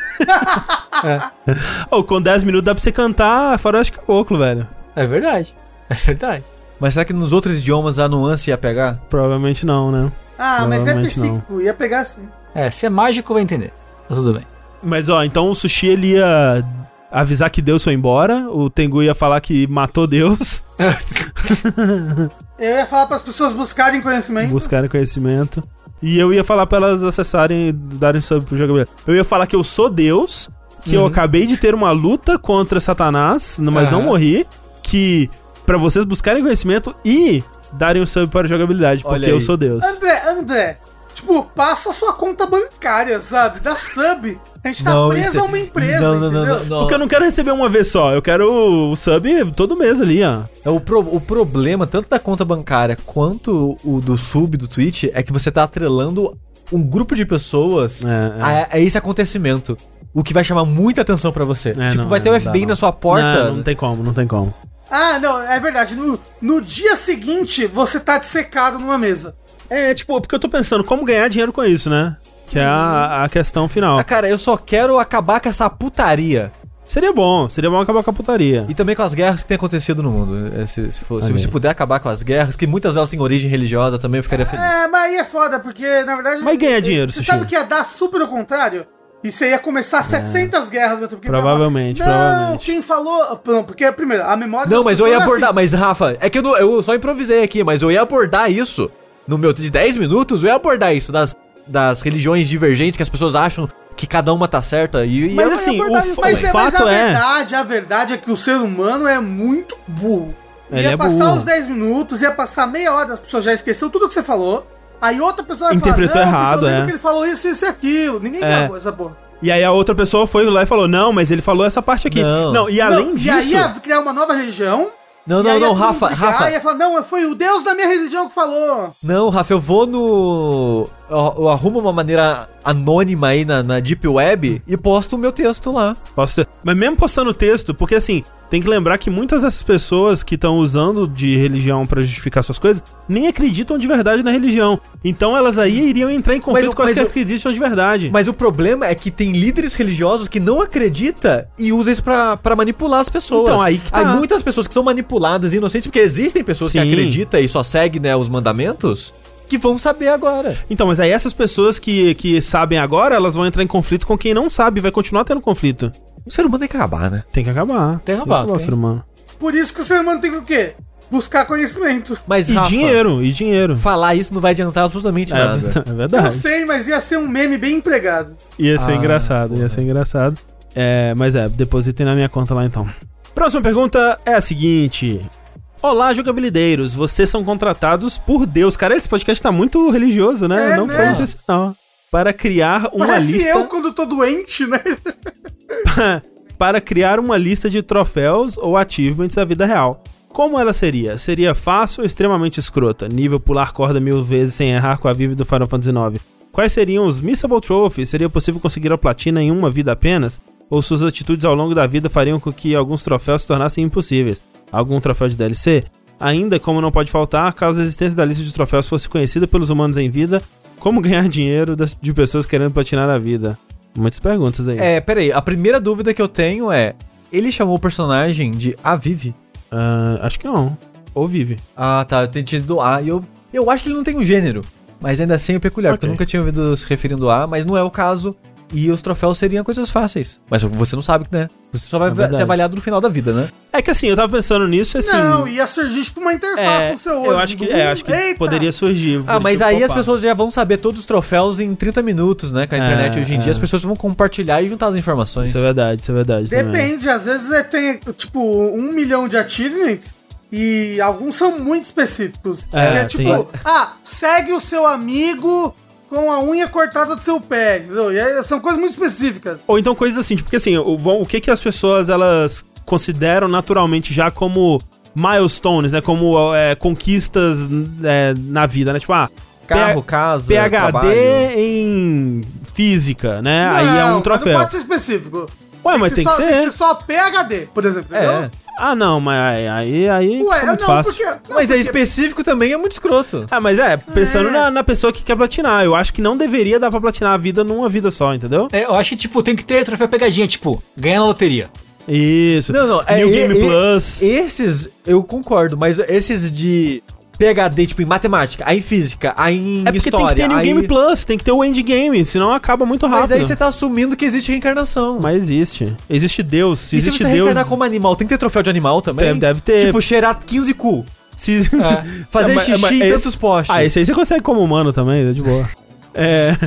Oh, com 10 minutos dá pra você cantar Faroeste Caboclo, velho. é verdade, é verdade. Mas será que nos outros idiomas a nuance ia pegar? Provavelmente não, né? Ah, mas é Provavelmente não. psíquico, ia pegar assim. É, se é mágico, vai entender. Tá tudo bem. Mas ó, então o Sushi ele ia avisar que Deus foi embora, o Tengu ia falar que matou Deus, Eu ia falar para as pessoas buscarem conhecimento. buscarem conhecimento. E eu ia falar pra elas acessarem, darem sub pro jogabilidade. Eu ia falar que eu sou Deus, que eu acabei de ter uma luta contra Satanás, mas não Aham. morri, que pra vocês buscarem conhecimento e darem o sub para a jogabilidade, Olha porque eu sou Deus. André, André, tipo, passa a sua conta bancária, sabe? Da sub. A gente tá Não, preso é- a uma empresa, Não, não, não, entendeu? não, não. Porque eu não quero receber uma vez só, eu quero o sub todo mês ali, ó. É o, pro- o problema, tanto da conta bancária quanto o do sub do Twitch, é que você tá atrelando um grupo de pessoas É, é. A, a esse acontecimento. O que vai chamar muita atenção pra você. É, tipo, não, vai ter é, o dá, FBI não. na sua porta. Não, não tem como, não tem como. Ah, não, é verdade. No, no dia seguinte, você tá dissecado numa mesa. É, tipo, porque eu tô pensando como ganhar dinheiro com isso, né? Que é a, a questão final. Ah, cara, eu só quero acabar com essa putaria. Seria bom, seria bom acabar com a putaria. E também com as guerras que tem acontecido no mundo. É, Se, se, for- se puder acabar com as guerras, que muitas delas têm origem religiosa, também eu ficaria feliz. É, mas aí é foda, porque na verdade. Mas ganha dinheiro, Você Sushi. sabe que ia dar super ao contrário? E você ia começar 700 guerras, meu, porque Provavelmente, Não, provavelmente. quem falou. Não, porque, primeiro, a memória. Não, mas eu ia é abordar. assim. Mas, Rafa, é que eu, não- eu só improvisei aqui, mas eu ia abordar isso. No meu de 10 minutos, eu ia abordar isso das, das religiões divergentes que as pessoas acham que cada uma tá certa. E, e Mas assim, o isso Mas, também. é, mas fato a é- verdade, a verdade é que o ser humano é muito burro. Ele ia é passar burro. os 10 minutos, ia passar meia hora, as pessoas já esqueceu tudo que você falou. Aí outra pessoa vai Interpretou falar, errado, é. que ele falou isso, isso e aquilo. Ninguém É. gravou essa porra. E aí a outra pessoa foi lá e falou: Não, mas ele falou essa parte aqui. Não. Não, e além Não, disso. E aí ia criar uma nova religião. Não, e não, não, todo Rafa, brigar, Rafa. Ia falar, não, foi o Deus da minha religião que falou. Não, Rafa, eu vou no. Eu, eu arrumo uma maneira anônima aí na, na Deep Web e posto o meu texto lá. Posso ter- Mas mesmo postando texto, porque assim, tem que lembrar que muitas dessas pessoas que estão usando de religião pra justificar suas coisas nem acreditam de verdade na religião. Então elas aí iriam entrar em conflito Mas o- com as que o- acreditam de verdade. Mas o problema é que tem líderes religiosos que não acreditam e usam isso pra, pra manipular as pessoas. Então, aí que tá. Há muitas pessoas que são manipuladas e inocentes, porque existem pessoas que Sim. acreditam e só seguem né, os mandamentos, que vão saber agora. Então, mas aí essas pessoas que, que sabem agora, elas vão entrar em conflito com quem não sabe, vai continuar tendo conflito. O ser humano tem que acabar, né? Tem que acabar. Tem que acabar, o tem. ser humano. Por isso que o ser humano tem que o quê? buscar conhecimento. Mas, E Rafa, dinheiro, e dinheiro. falar isso não vai adiantar absolutamente É, nada. é Eu verdade. sei, mas ia ser um meme bem empregado. Ia ser Ah, engraçado, ia ser engraçado. É, mas é, depositem na minha conta lá então. Próxima pergunta é a seguinte. Olá, jogabilideiros. Vocês são contratados por Deus. Cara, esse podcast tá muito religioso, né? É, Não né? foi intencional. Para criar uma Parece lista. eu quando tô doente, né? para criar uma lista de troféus ou achievements da vida real. Como ela seria? Seria fácil ou extremamente escrota? Nível pular corda mil vezes sem errar com a Vive do Final Fantasy IX. Quais seriam os Missable Trophies? Seria possível conseguir a platina em uma vida apenas? Ou suas atitudes ao longo da vida fariam com que alguns troféus se tornassem impossíveis? Algum troféu de DLC? Ainda, como não pode faltar, caso a existência da lista de troféus fosse conhecida pelos humanos em vida, como ganhar dinheiro de pessoas querendo platinar a vida? Muitas perguntas aí. É, peraí, a primeira dúvida que eu tenho é: ele chamou o personagem de Aviv? Ah, acho que não. Ou vive. Ah, tá, eu tenho entendido A e eu. Eu acho que ele não tem um gênero. Mas ainda assim é peculiar, porque eu nunca tinha ouvido se referindo A, mas não é o caso. E os troféus seriam coisas fáceis. Mas você não sabe, né? Você só vai É ser avaliado no final da vida, né? É que assim, eu tava pensando nisso assim. Não, ia surgir tipo uma interface é, no seu olho. eu acho que, é, acho que Eita! poderia surgir. Ah, mas Tipo, aí as pessoas já vão saber todos os troféus em 30 minutos, né? Com a É, internet hoje em é. dia, as pessoas vão compartilhar e juntar as informações. Isso é verdade, isso é verdade. também. Depende, às vezes é, tem tipo um milhão de achievements e alguns são muito específicos. É, que é tipo, tem- ah, segue o seu amigo com a unha cortada do seu pé. Entendeu? E aí são coisas muito específicas. Ou então coisas assim, tipo, porque assim, o, o que que as pessoas elas consideram naturalmente já como milestones, né? Como é, conquistas é, na vida, né? Tipo, ah, Carro, P- casa, PhD trabalho. em física, né? aí é Não, um mas troféu. Não pode ser específico. Ué, mas tem que só, ser. Tem que ser só PHD, por exemplo. É. Entendeu? Ah, não, mas aí, aí, Ué, não, fácil. porque. não, Mas é porque- específico também, é muito escroto. Ah, mas é, pensando É. Na, na pessoa que quer platinar. Eu acho que não deveria dar pra platinar a vida numa vida só, entendeu? É, eu acho que, tipo, tem que ter troféu pegadinha, tipo, ganhar na loteria. Isso. Não, não, é- New Game e- Plus. Esses, eu concordo, mas esses de PHD, tipo, em matemática, aí em física, aí em é porque história, tem que ter New aí... Game Plus, tem que ter o Endgame, senão acaba muito rápido. Mas aí você tá assumindo que existe reencarnação. Mas existe. Existe Deus. Se e se existe você Deus. reencarnar como animal, tem que ter troféu de animal também? Deve, deve ter. Tipo, cheirar 15 cu. se... Fazer É, mas- xixi mas em esse- tantos postes. Ah, esse aí você consegue como humano também, é de boa. é.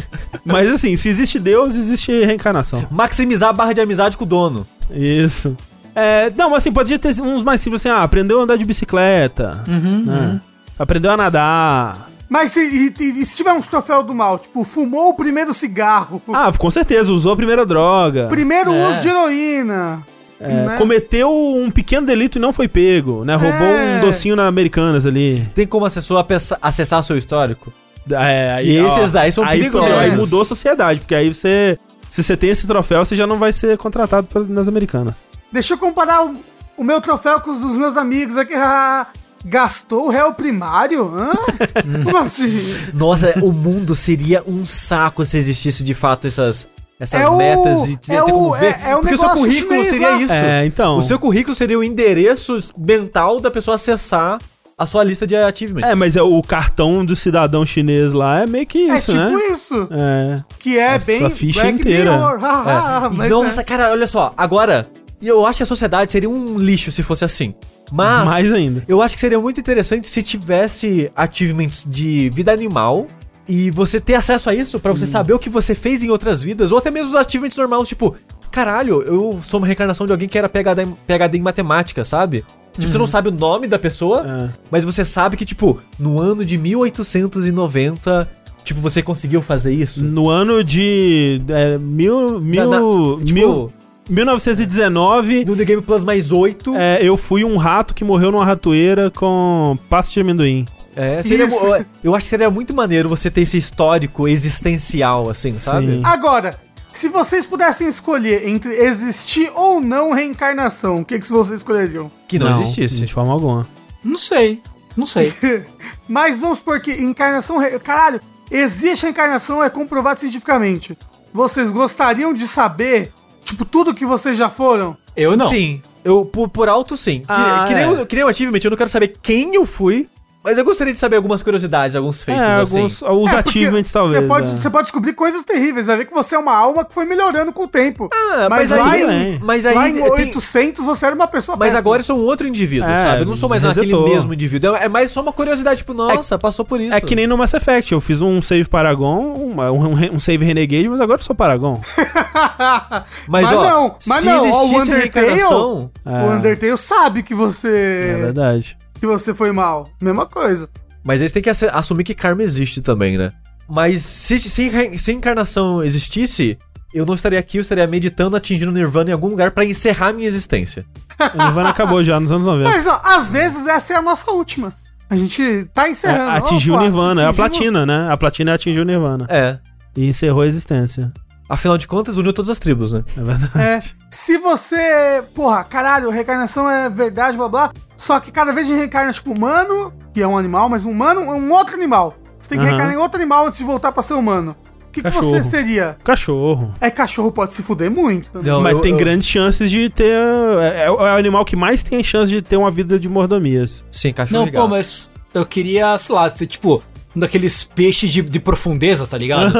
Mas assim, se existe Deus, existe reencarnação. Maximizar a barra de amizade com o dono. Isso. É, não, mas assim, podia ter uns mais simples assim, ah, aprendeu a andar de bicicleta. Uhum, né? Aprendeu a nadar. Mas se, e, e- e se tiver uns troféus do mal, tipo, fumou o primeiro cigarro, Ah, com certeza, usou a primeira droga. primeiro É. uso de heroína. É, né? Cometeu um pequeno delito e não foi pego, né? Roubou É. um docinho na Americanas ali. Tem como acessar, acessar seu histórico? É, E esses daí são aí perigosos. Aí mudou a sociedade, porque aí você. Se você tem esse troféu, você já não vai ser contratado pelas- nas Americanas. Deixa eu comparar o, o meu troféu com os dos meus amigos aqui. Gastou o réu primário? Hã? Como assim? Nossa, o mundo seria um saco se existisse de fato essas, essas É o- metas e é ter o- como ver. é- é o Porque o seu negócio currículo chinês seria lá. isso. É, então. O seu currículo seria o endereço mental da pessoa acessar a sua lista de achievements. É, mas é o cartão do cidadão chinês lá é meio que É isso, tipo né? isso. É. Que é Essa bem ficha Black inteira. Mirror. É. mas Nossa, é. cara, olha só. Agora, e eu acho que a sociedade seria um lixo se fosse assim. Mas Mais ainda. eu acho que seria muito interessante se tivesse achievements de vida animal e você ter acesso a isso pra você saber o que você fez em outras vidas, ou até mesmo os achievements normais, tipo, caralho, eu sou uma reencarnação de alguém que era PhD em, PhD em matemática, sabe? Tipo, você não sabe o nome da pessoa, É. mas você sabe que, tipo, no ano de 1890, tipo, você conseguiu fazer isso. No ano de. É, mil, mil, Na- na- tipo, mil, 1919, no The Game Plus mais 8. é, eu fui um rato que morreu numa ratoeira com pasta de amendoim. É, seria, Isso. eu- eu acho que seria muito maneiro você ter esse histórico existencial, assim, sabe? Sim. Agora, se vocês pudessem escolher entre existir ou não reencarnação, o que, que vocês escolheriam? Que não, existisse. De forma alguma. Não sei. Não sei. Mas vamos supor que encarnação. Caralho, existe reencarnação, é comprovado cientificamente. Vocês gostariam de saber, tipo, tudo que vocês já foram? Eu não. Sim. Eu, por, por alto, sim. Que- Ah, que, nem é. o, que nem o Achievement, eu não quero saber quem eu fui, Mas eu gostaria de saber algumas curiosidades, alguns feitos É, assim. alguns, os É, achievements, talvez. Você pode, é. você pode descobrir coisas terríveis, vai ver que você é uma alma que foi melhorando com o tempo. Ah, mas, mas lá, aí- em, mas aí lá em tem- 800 você era uma pessoa Mas péssima. agora eu sou um outro indivíduo, É, sabe? Eu não sou mais aquele mesmo indivíduo. É é mais só uma curiosidade, tipo, nossa, passou por isso. É que nem no Mass Effect, eu fiz um save Paragon, uma- um, um save Renegade, mas agora eu sou Paragon. Mas, Mas ó, não, mas se não, ó, o existisse Undertale-. O Undertale sabe que É você verdade. Que você foi mal. Mesma coisa. Mas eles têm que assumir que karma existe também, né? Mas se, se, se encarnação existisse, eu não estaria aqui, eu estaria meditando, atingindo Nirvana em algum lugar pra encerrar minha existência. O Nirvana acabou já nos anos 90. Mas ó, às vezes essa é a nossa última. A gente tá É, encerrando. atingiu Ó, o pô, Nirvana, é a atingimos- platina, né? A platina atingiu o Nirvana. É. E encerrou a existência. Afinal de contas, uniu todas as tribos, né? É verdade. É. Se você. Porra, caralho, reencarnação é verdade, blá blá. Só que cada vez gente reencarna, tipo, humano, que é um animal, mas um humano é um outro animal. Você tem que Aham. reencarnar em outro animal antes de voltar pra ser humano. O que, que você seria? Cachorro. É cachorro pode se fuder muito também. Não, Mas eu- tem eu- grandes chances de ter. É, é o é o animal que mais tem chance de ter uma vida de mordomias. Sim, cachorro Não, legal. pô, mas eu queria, sei lá, ser tipo daqueles peixes de, de profundeza, tá ligado?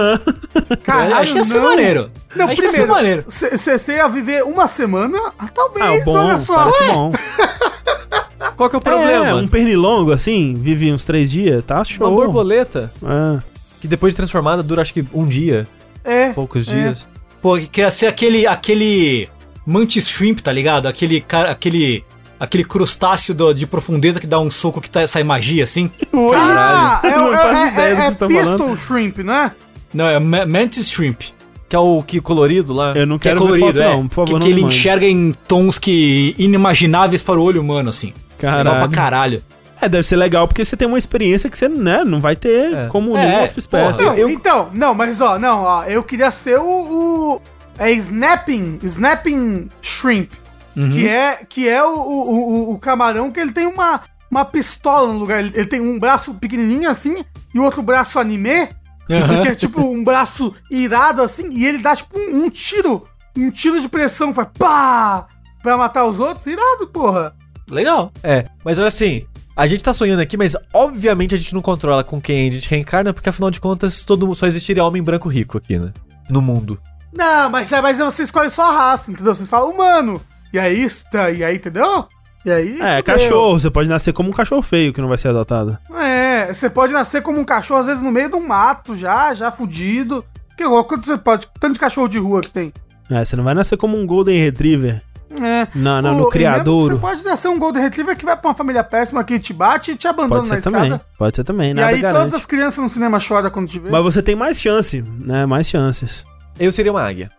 Caralho, Acho que ia ser não. maneiro. Não, Acho que ia ser primeiro, maneiro. você ia viver uma semana? Ah, talvez, Ah, bom, olha só. parece bom. Qual que é o É, problema? um pernilongo, assim, vive uns três dias, tá show. Uma borboleta, É. que depois de transformada dura acho que um dia, É. poucos é. dias. Pô, que ia ser aquele, aquele mantis shrimp, tá ligado? Aquele cara, aquele aquele crustáceo do- de profundeza que dá um soco que tá, sai magia, assim. Ah, é, Não é, faço é, ideia é, é tá pistol falando. shrimp, né? Não, é ma- mantis shrimp. Que é o que colorido lá. Eu não Que é quero ver colorido, foto, é. não, por favor, que, não que ele mande. enxerga em tons que inimagináveis para o olho humano, assim. Caralho. Legal pra caralho. É, deve ser legal porque você tem uma experiência que você, né, não vai ter É. como É, nenhuma outra espécie. porra. Não, eu- Então, não, mas ó, não, ó, eu queria ser o. o é snapping, snapping shrimp. Que é, que é o, o, o- o camarão que ele tem uma, uma pistola no lugar. Ele, ele tem um braço pequenininho assim e o outro braço anime. Aham. Que é tipo um braço irado assim. E ele dá tipo um, um tiro. Um tiro de pressão. Faz pá! Pra matar os outros. Irado, porra. Legal. É, mas olha assim, a gente tá sonhando aqui, mas obviamente a gente não controla com quem a gente reencarna, porque afinal de contas todo mundo só existiria homem branco rico aqui, né? No mundo. Não, mas, é, mas você escolhe só a raça, entendeu? Você fala humano. E aí, tá, e aí, entendeu? E aí. É, fudeu. cachorro, você pode nascer como um cachorro feio que não vai ser adotado. É, você pode nascer como um cachorro, às vezes no meio de um mato já, já fudido. Que quanto você pode. Tanto de cachorro de rua que tem. É, você não vai nascer como um Golden Retriever. É. Não, não, O- no e criadouro. Você pode nascer um Golden Retriever que vai pra uma família péssima que te bate e te abandona Pode na ser também. estrada. Pode ser também, E nada aí garante. todas as crianças no cinema choram quando te vê. Mas você tem mais chance, né? Mais chances. Eu seria uma águia.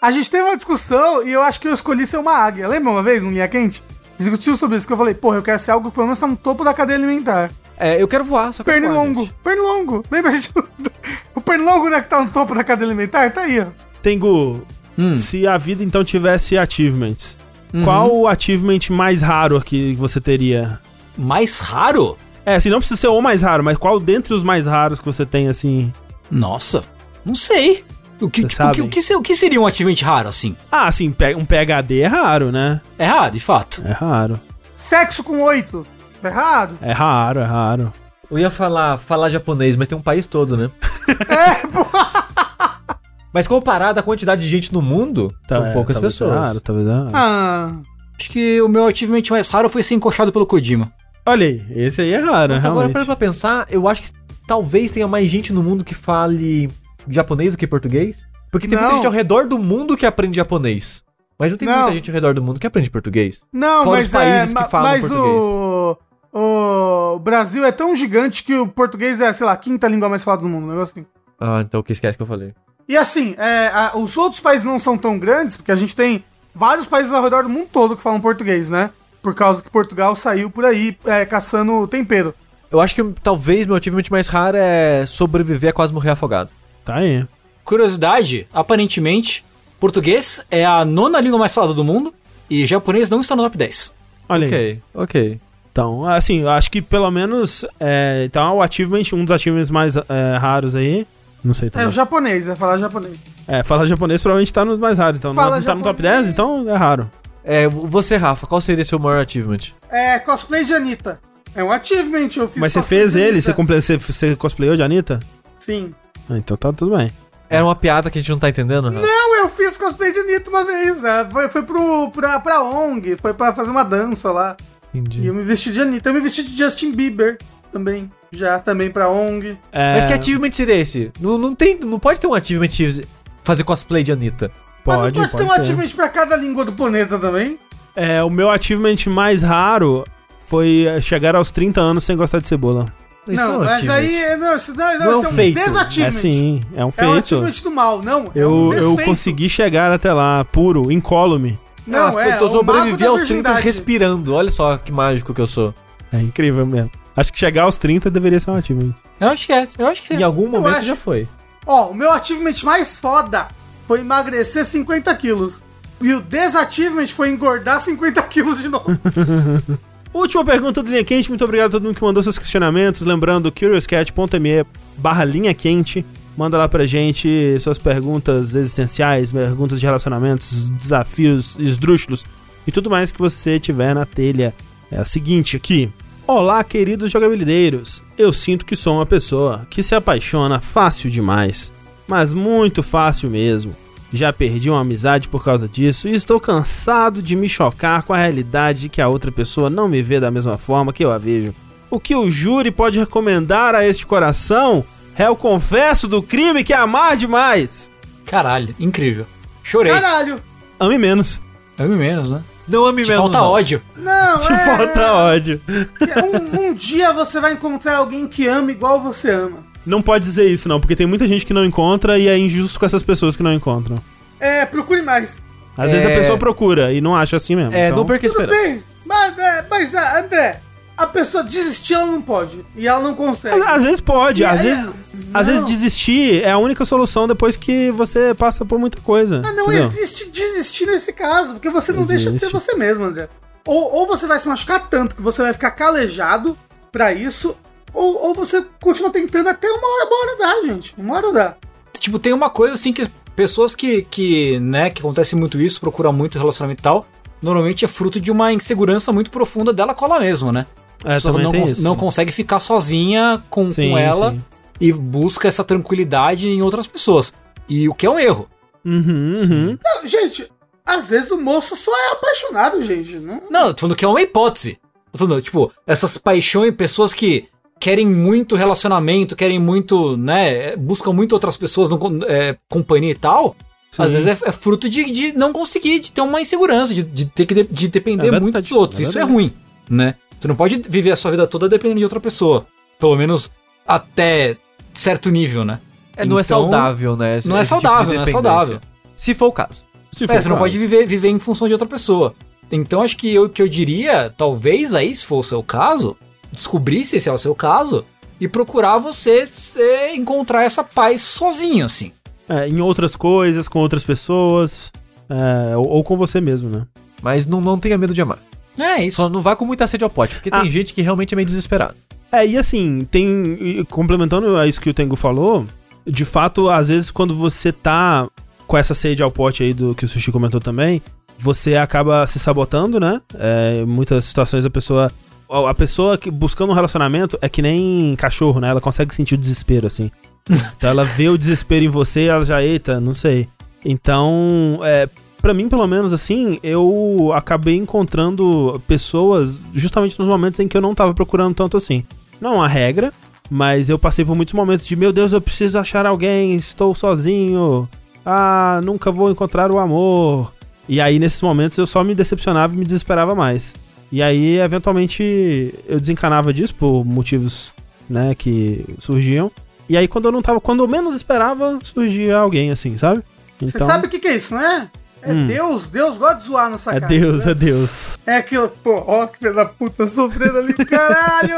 A gente teve uma discussão e eu acho que eu escolhi ser uma águia. Lembra uma vez no Linha Quente? Discutiu sobre isso, que eu falei, porra, eu quero ser algo que pelo menos tá no topo da cadeia alimentar. É, eu quero voar, só que eu quero voar, Pernilongo. gente. Pernilongo. Lembra, gente? O pernilongo, né, que tá no topo da cadeia alimentar? Tá aí, ó. Tengu, Hum. se a vida então tivesse achievements, Uhum. qual o achievement mais raro que você teria? Mais raro? É, assim, não precisa ser o mais raro, mas qual dentre os mais raros que você tem, assim? Nossa, não sei. O que, o, que, o, que, o que seria um achievement raro, assim? Ah, assim, um PHD é raro, né? É raro, de fato. É raro. Sexo com oito. Tá errado? É raro, é raro. Eu ia falar, falar japonês, mas tem um país todo, né? É, pô. Mas comparado à quantidade de gente no mundo, são é, poucas talvez pessoas. É raro, talvez é raro. Ah, Acho que o meu achievement mais raro foi ser encoxado pelo Kojima. Olha aí, esse aí é raro, Nossa, agora para pra pensar, eu acho que talvez tenha mais gente no mundo que fale japonês do que português. Porque tem muita Não. gente ao redor do mundo que aprende japonês. Mas não tem Não. muita gente ao redor do mundo que aprende português. não, Fora mas os países é. que falam mas o, o Brasil é tão gigante que o português é, sei lá, a quinta língua mais falada do mundo. Um negócio assim. Ah, então que esquece que eu falei. E assim, é, a- os outros países não são tão grandes, porque a gente tem vários países ao redor do mundo todo que falam português, né? Por causa que Portugal saiu por aí é, caçando tempero. Eu acho que talvez meu achievement mais raro é sobreviver a quase morrer afogado. Tá aí. Curiosidade, aparentemente, português é a nona língua mais falada do mundo e japonês não está no top 10. Olha aí. Ok, ok. Então, assim, eu acho que pelo menos. É, então, o achievement, um dos achievements mais é, raros aí. Não sei É, também. o japonês, é falar japonês. É, falar japonês provavelmente tá nos mais raros. Então, Fala não tá no top japonês. 10, então é raro. É, você, Rafa, qual seria seu maior achievement? É, cosplay de Anitta. É um achievement, eu fiz Mas você fez ele? Você, você cosplayou de Anitta? Sim. Ah, então tá tudo bem. Era uma piada que a gente não tá entendendo? Rafa? Não, eu fiz cosplay de Anitta uma vez. é, Foi, foi pro, pra, pra ONG, foi pra fazer uma dança lá. E Entendi. eu me vesti de Anitta. Eu me vesti de Justin Bieber também. Já, também pra ONG. É, Mas que achievement seria esse? Não, não, tem, não pode ter um achievement fazer cosplay de Anitta. Mas Pode, não pode, pode ter um ter. achievement pra cada língua do planeta também? É, o meu achievement mais raro foi chegar aos 30 anos sem gostar de cebola. Isso não, é um mas aí. Não, isso não, não, Não é isso um é um feito. É desachievement. sim, é um É um feito. achievement do mal, não. é eu, um eu consegui chegar até lá, puro, incólume. Não, Ah, é. eu o sobrevivi mago da aos 30 virgindade. respirando. Olha só que mágico que eu sou. É incrível mesmo. Acho que chegar aos 30 deveria ser um achievement. Eu acho que é, eu acho que Em sim. algum momento acho- já foi. Ó, o meu achievement mais foda foi emagrecer 50 quilos. E o desachievement foi engordar 50 quilos de novo. Última pergunta do Linha Quente. Muito obrigado a todo mundo que mandou seus questionamentos. Lembrando, curiouscat.me barra linha quente. Manda lá pra gente suas perguntas existenciais, perguntas de relacionamentos, desafios, esdrúxulos e tudo mais que você tiver na telha. É a seguinte aqui. Olá, queridos jogabilideiros. Eu sinto que sou uma pessoa que se apaixona fácil demais. Mas muito fácil mesmo. Já perdi uma amizade por causa disso e estou cansado de me chocar com a realidade de que a outra pessoa não me vê da mesma forma que eu a vejo. O que o júri pode recomendar a este coração é o confesso do crime que é amar demais. Caralho, incrível. Chorei. Caralho. Ame menos. Ame menos, né? Não ame Te menos. falta não. ódio. Não, Te é... falta ódio. Um, um dia você vai encontrar alguém que ama igual você ama. Não pode dizer isso não, porque tem muita gente que não encontra e é injusto com essas pessoas que não encontram. É, procure mais. Às vezes a É. pessoa procura e não acha assim mesmo. É, então- não perca Tudo esperança. bem, mas, é, mas ah, André, a pessoa desistir ela não pode. E ela não consegue. Às, às vezes pode, E às aí, vezes, não. às vezes desistir é a única solução depois que você passa por muita coisa. Ah, não entendeu? existe desistir nesse caso, porque você não deixa de ser Existe. você mesmo, André. Ou, ou você vai se machucar tanto que você vai ficar calejado pra isso, ou, ou você continua tentando até uma hora, uma hora dá, gente. Uma hora dá. Tipo, tem uma coisa assim que pessoas que, que né, que acontece muito isso, procuram muito relacionamento e tal, normalmente é fruto de uma insegurança muito profunda dela com ela mesma, né? A É, pessoa também não, cons- isso. não consegue ficar sozinha com, Sim, com ela sim. e busca essa tranquilidade em outras pessoas. E o que é um erro. Uhum, uhum. Não, gente, às vezes o moço só é apaixonado, gente. Não, Não, eu tô falando que é uma hipótese. Tô falando, tipo, essas paixões, pessoas que querem muito relacionamento, querem muito, né, buscam muito outras pessoas, não, con- é, companhia e tal, às Sim. vezes é, é fruto de, de não conseguir, de ter uma insegurança, de, de ter que de, de depender É muito dos outros. é Isso é ruim, né? Você não pode viver a sua vida toda dependendo de outra pessoa. Pelo menos até certo nível, né? É, não é Então, saudável, né? esse- Não é tipo saudável, não é saudável. Se for o caso. Se É, for você não caso. pode viver, viver em função de outra pessoa. Então acho que eu que eu diria, talvez aí, se for o caso, descobrir se esse é o seu caso e procurar você se- encontrar essa paz sozinho, assim. É, em outras coisas, com outras pessoas, é, ou, ou com você mesmo, né? Mas não, não tenha medo de amar. É isso. Só não vá com muita sede ao pote, porque Ah. tem gente que realmente é meio desesperada. É, e assim, tem. Complementando a isso que o Tengu falou, de fato, às vezes, quando você tá com essa sede ao pote aí do que o Sushi comentou também, você acaba se sabotando, né? É, em muitas situações a pessoa. A pessoa que buscando um relacionamento é que nem cachorro, né? Ela consegue sentir o desespero, assim. Então ela vê o desespero em você e ela já, eita, não sei. Então, é, para mim, pelo menos, assim, eu acabei encontrando pessoas justamente nos momentos em que eu não tava procurando tanto assim. Não a regra, mas eu passei por muitos momentos de, meu Deus, eu preciso achar alguém, estou sozinho. Ah, nunca vou encontrar o amor. E aí, nesses momentos, eu só me decepcionava e me desesperava mais. E aí, eventualmente, eu desencanava disso por motivos, né, que surgiam. E aí, quando eu não tava, quando eu menos esperava, surgia alguém, assim, sabe? Você sabe o que, que é isso, não é? É Hum. Deus, Deus gosta de zoar nossa É cara. Deus, né? é Deus. É aquilo, pô, ó, que filho da puta sofrendo ali, caralho!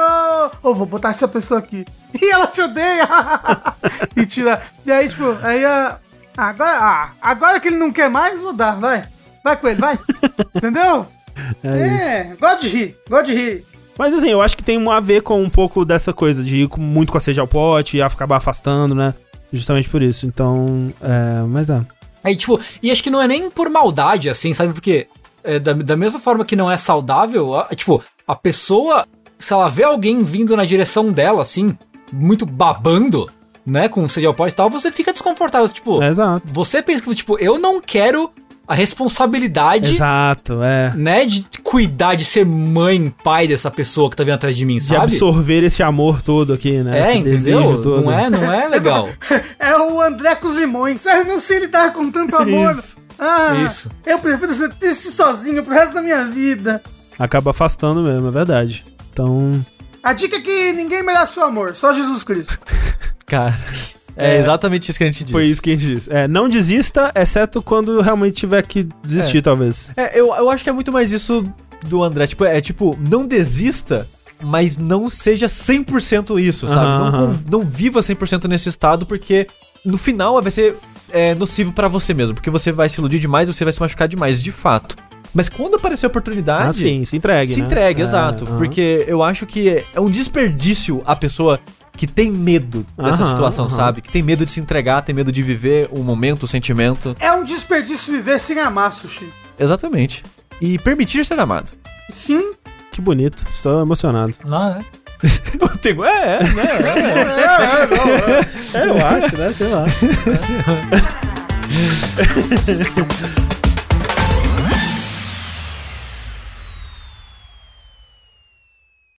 Ô, vou botar essa pessoa aqui. E ela te odeia! e tira. E aí, tipo, aí a. Agora, ah, agora que ele não quer mais, vou dar, vai. Vai com ele, vai. Entendeu? É É, gosto de rir, gosto de rir. Mas assim, eu acho que tem a ver com um pouco dessa coisa de ir com- muito com a sede ao pote e acabar afastando, né? Justamente por isso. Então, é. Mas é. Aí, tipo, e acho que não é nem por maldade, assim, sabe? Porque é, da, da mesma forma que não é saudável, a- tipo, a pessoa se ela vê alguém vindo na direção dela, assim, muito babando, né, com sede ao pote e tal, você fica desconfortável. Tipo, É, exato. você pensa que, tipo, eu não quero a responsabilidade, Exato, é. né, de cuidar, de ser mãe, pai dessa pessoa que tá vindo atrás de mim, De sabe? absorver esse amor todo aqui, né? É, esse entendeu? desejo todo. Não é, não é legal. É o André com os limões. Eu não sei lidar com tanto amor. Isso. Ah, Isso. Eu prefiro ser triste sozinho pro resto da minha vida. Acaba afastando mesmo, é verdade. Então, A dica é que ninguém merece o amor, só Jesus Cristo. Cara, é, exatamente isso que a gente disse. foi isso que a gente disse. É, não desista, exceto quando realmente tiver que desistir, É. talvez. É, eu, eu acho que é muito mais isso do André. Tipo, é tipo, não desista, mas não seja 100% isso, sabe? Aham, não, não viva 100% nesse estado, porque no final vai ser é, nocivo pra você mesmo. Porque você vai se iludir demais, você vai se machucar demais, de fato. Mas quando aparecer a oportunidade. Ah, sim, se entregue, Se né? entregue, É, exato. aham. Porque eu acho que é um desperdício a pessoa que tem medo dessa Aham, situação, aham. sabe? Que tem medo de se entregar, tem medo de viver o momento, o sentimento. É um desperdício viver sem amar, Sushi. Exatamente. E permitir ser amado. Sim, Que bonito, estou emocionado. Não, né? Eu tenho- É, é, né? É, eu acho, né? Sei lá.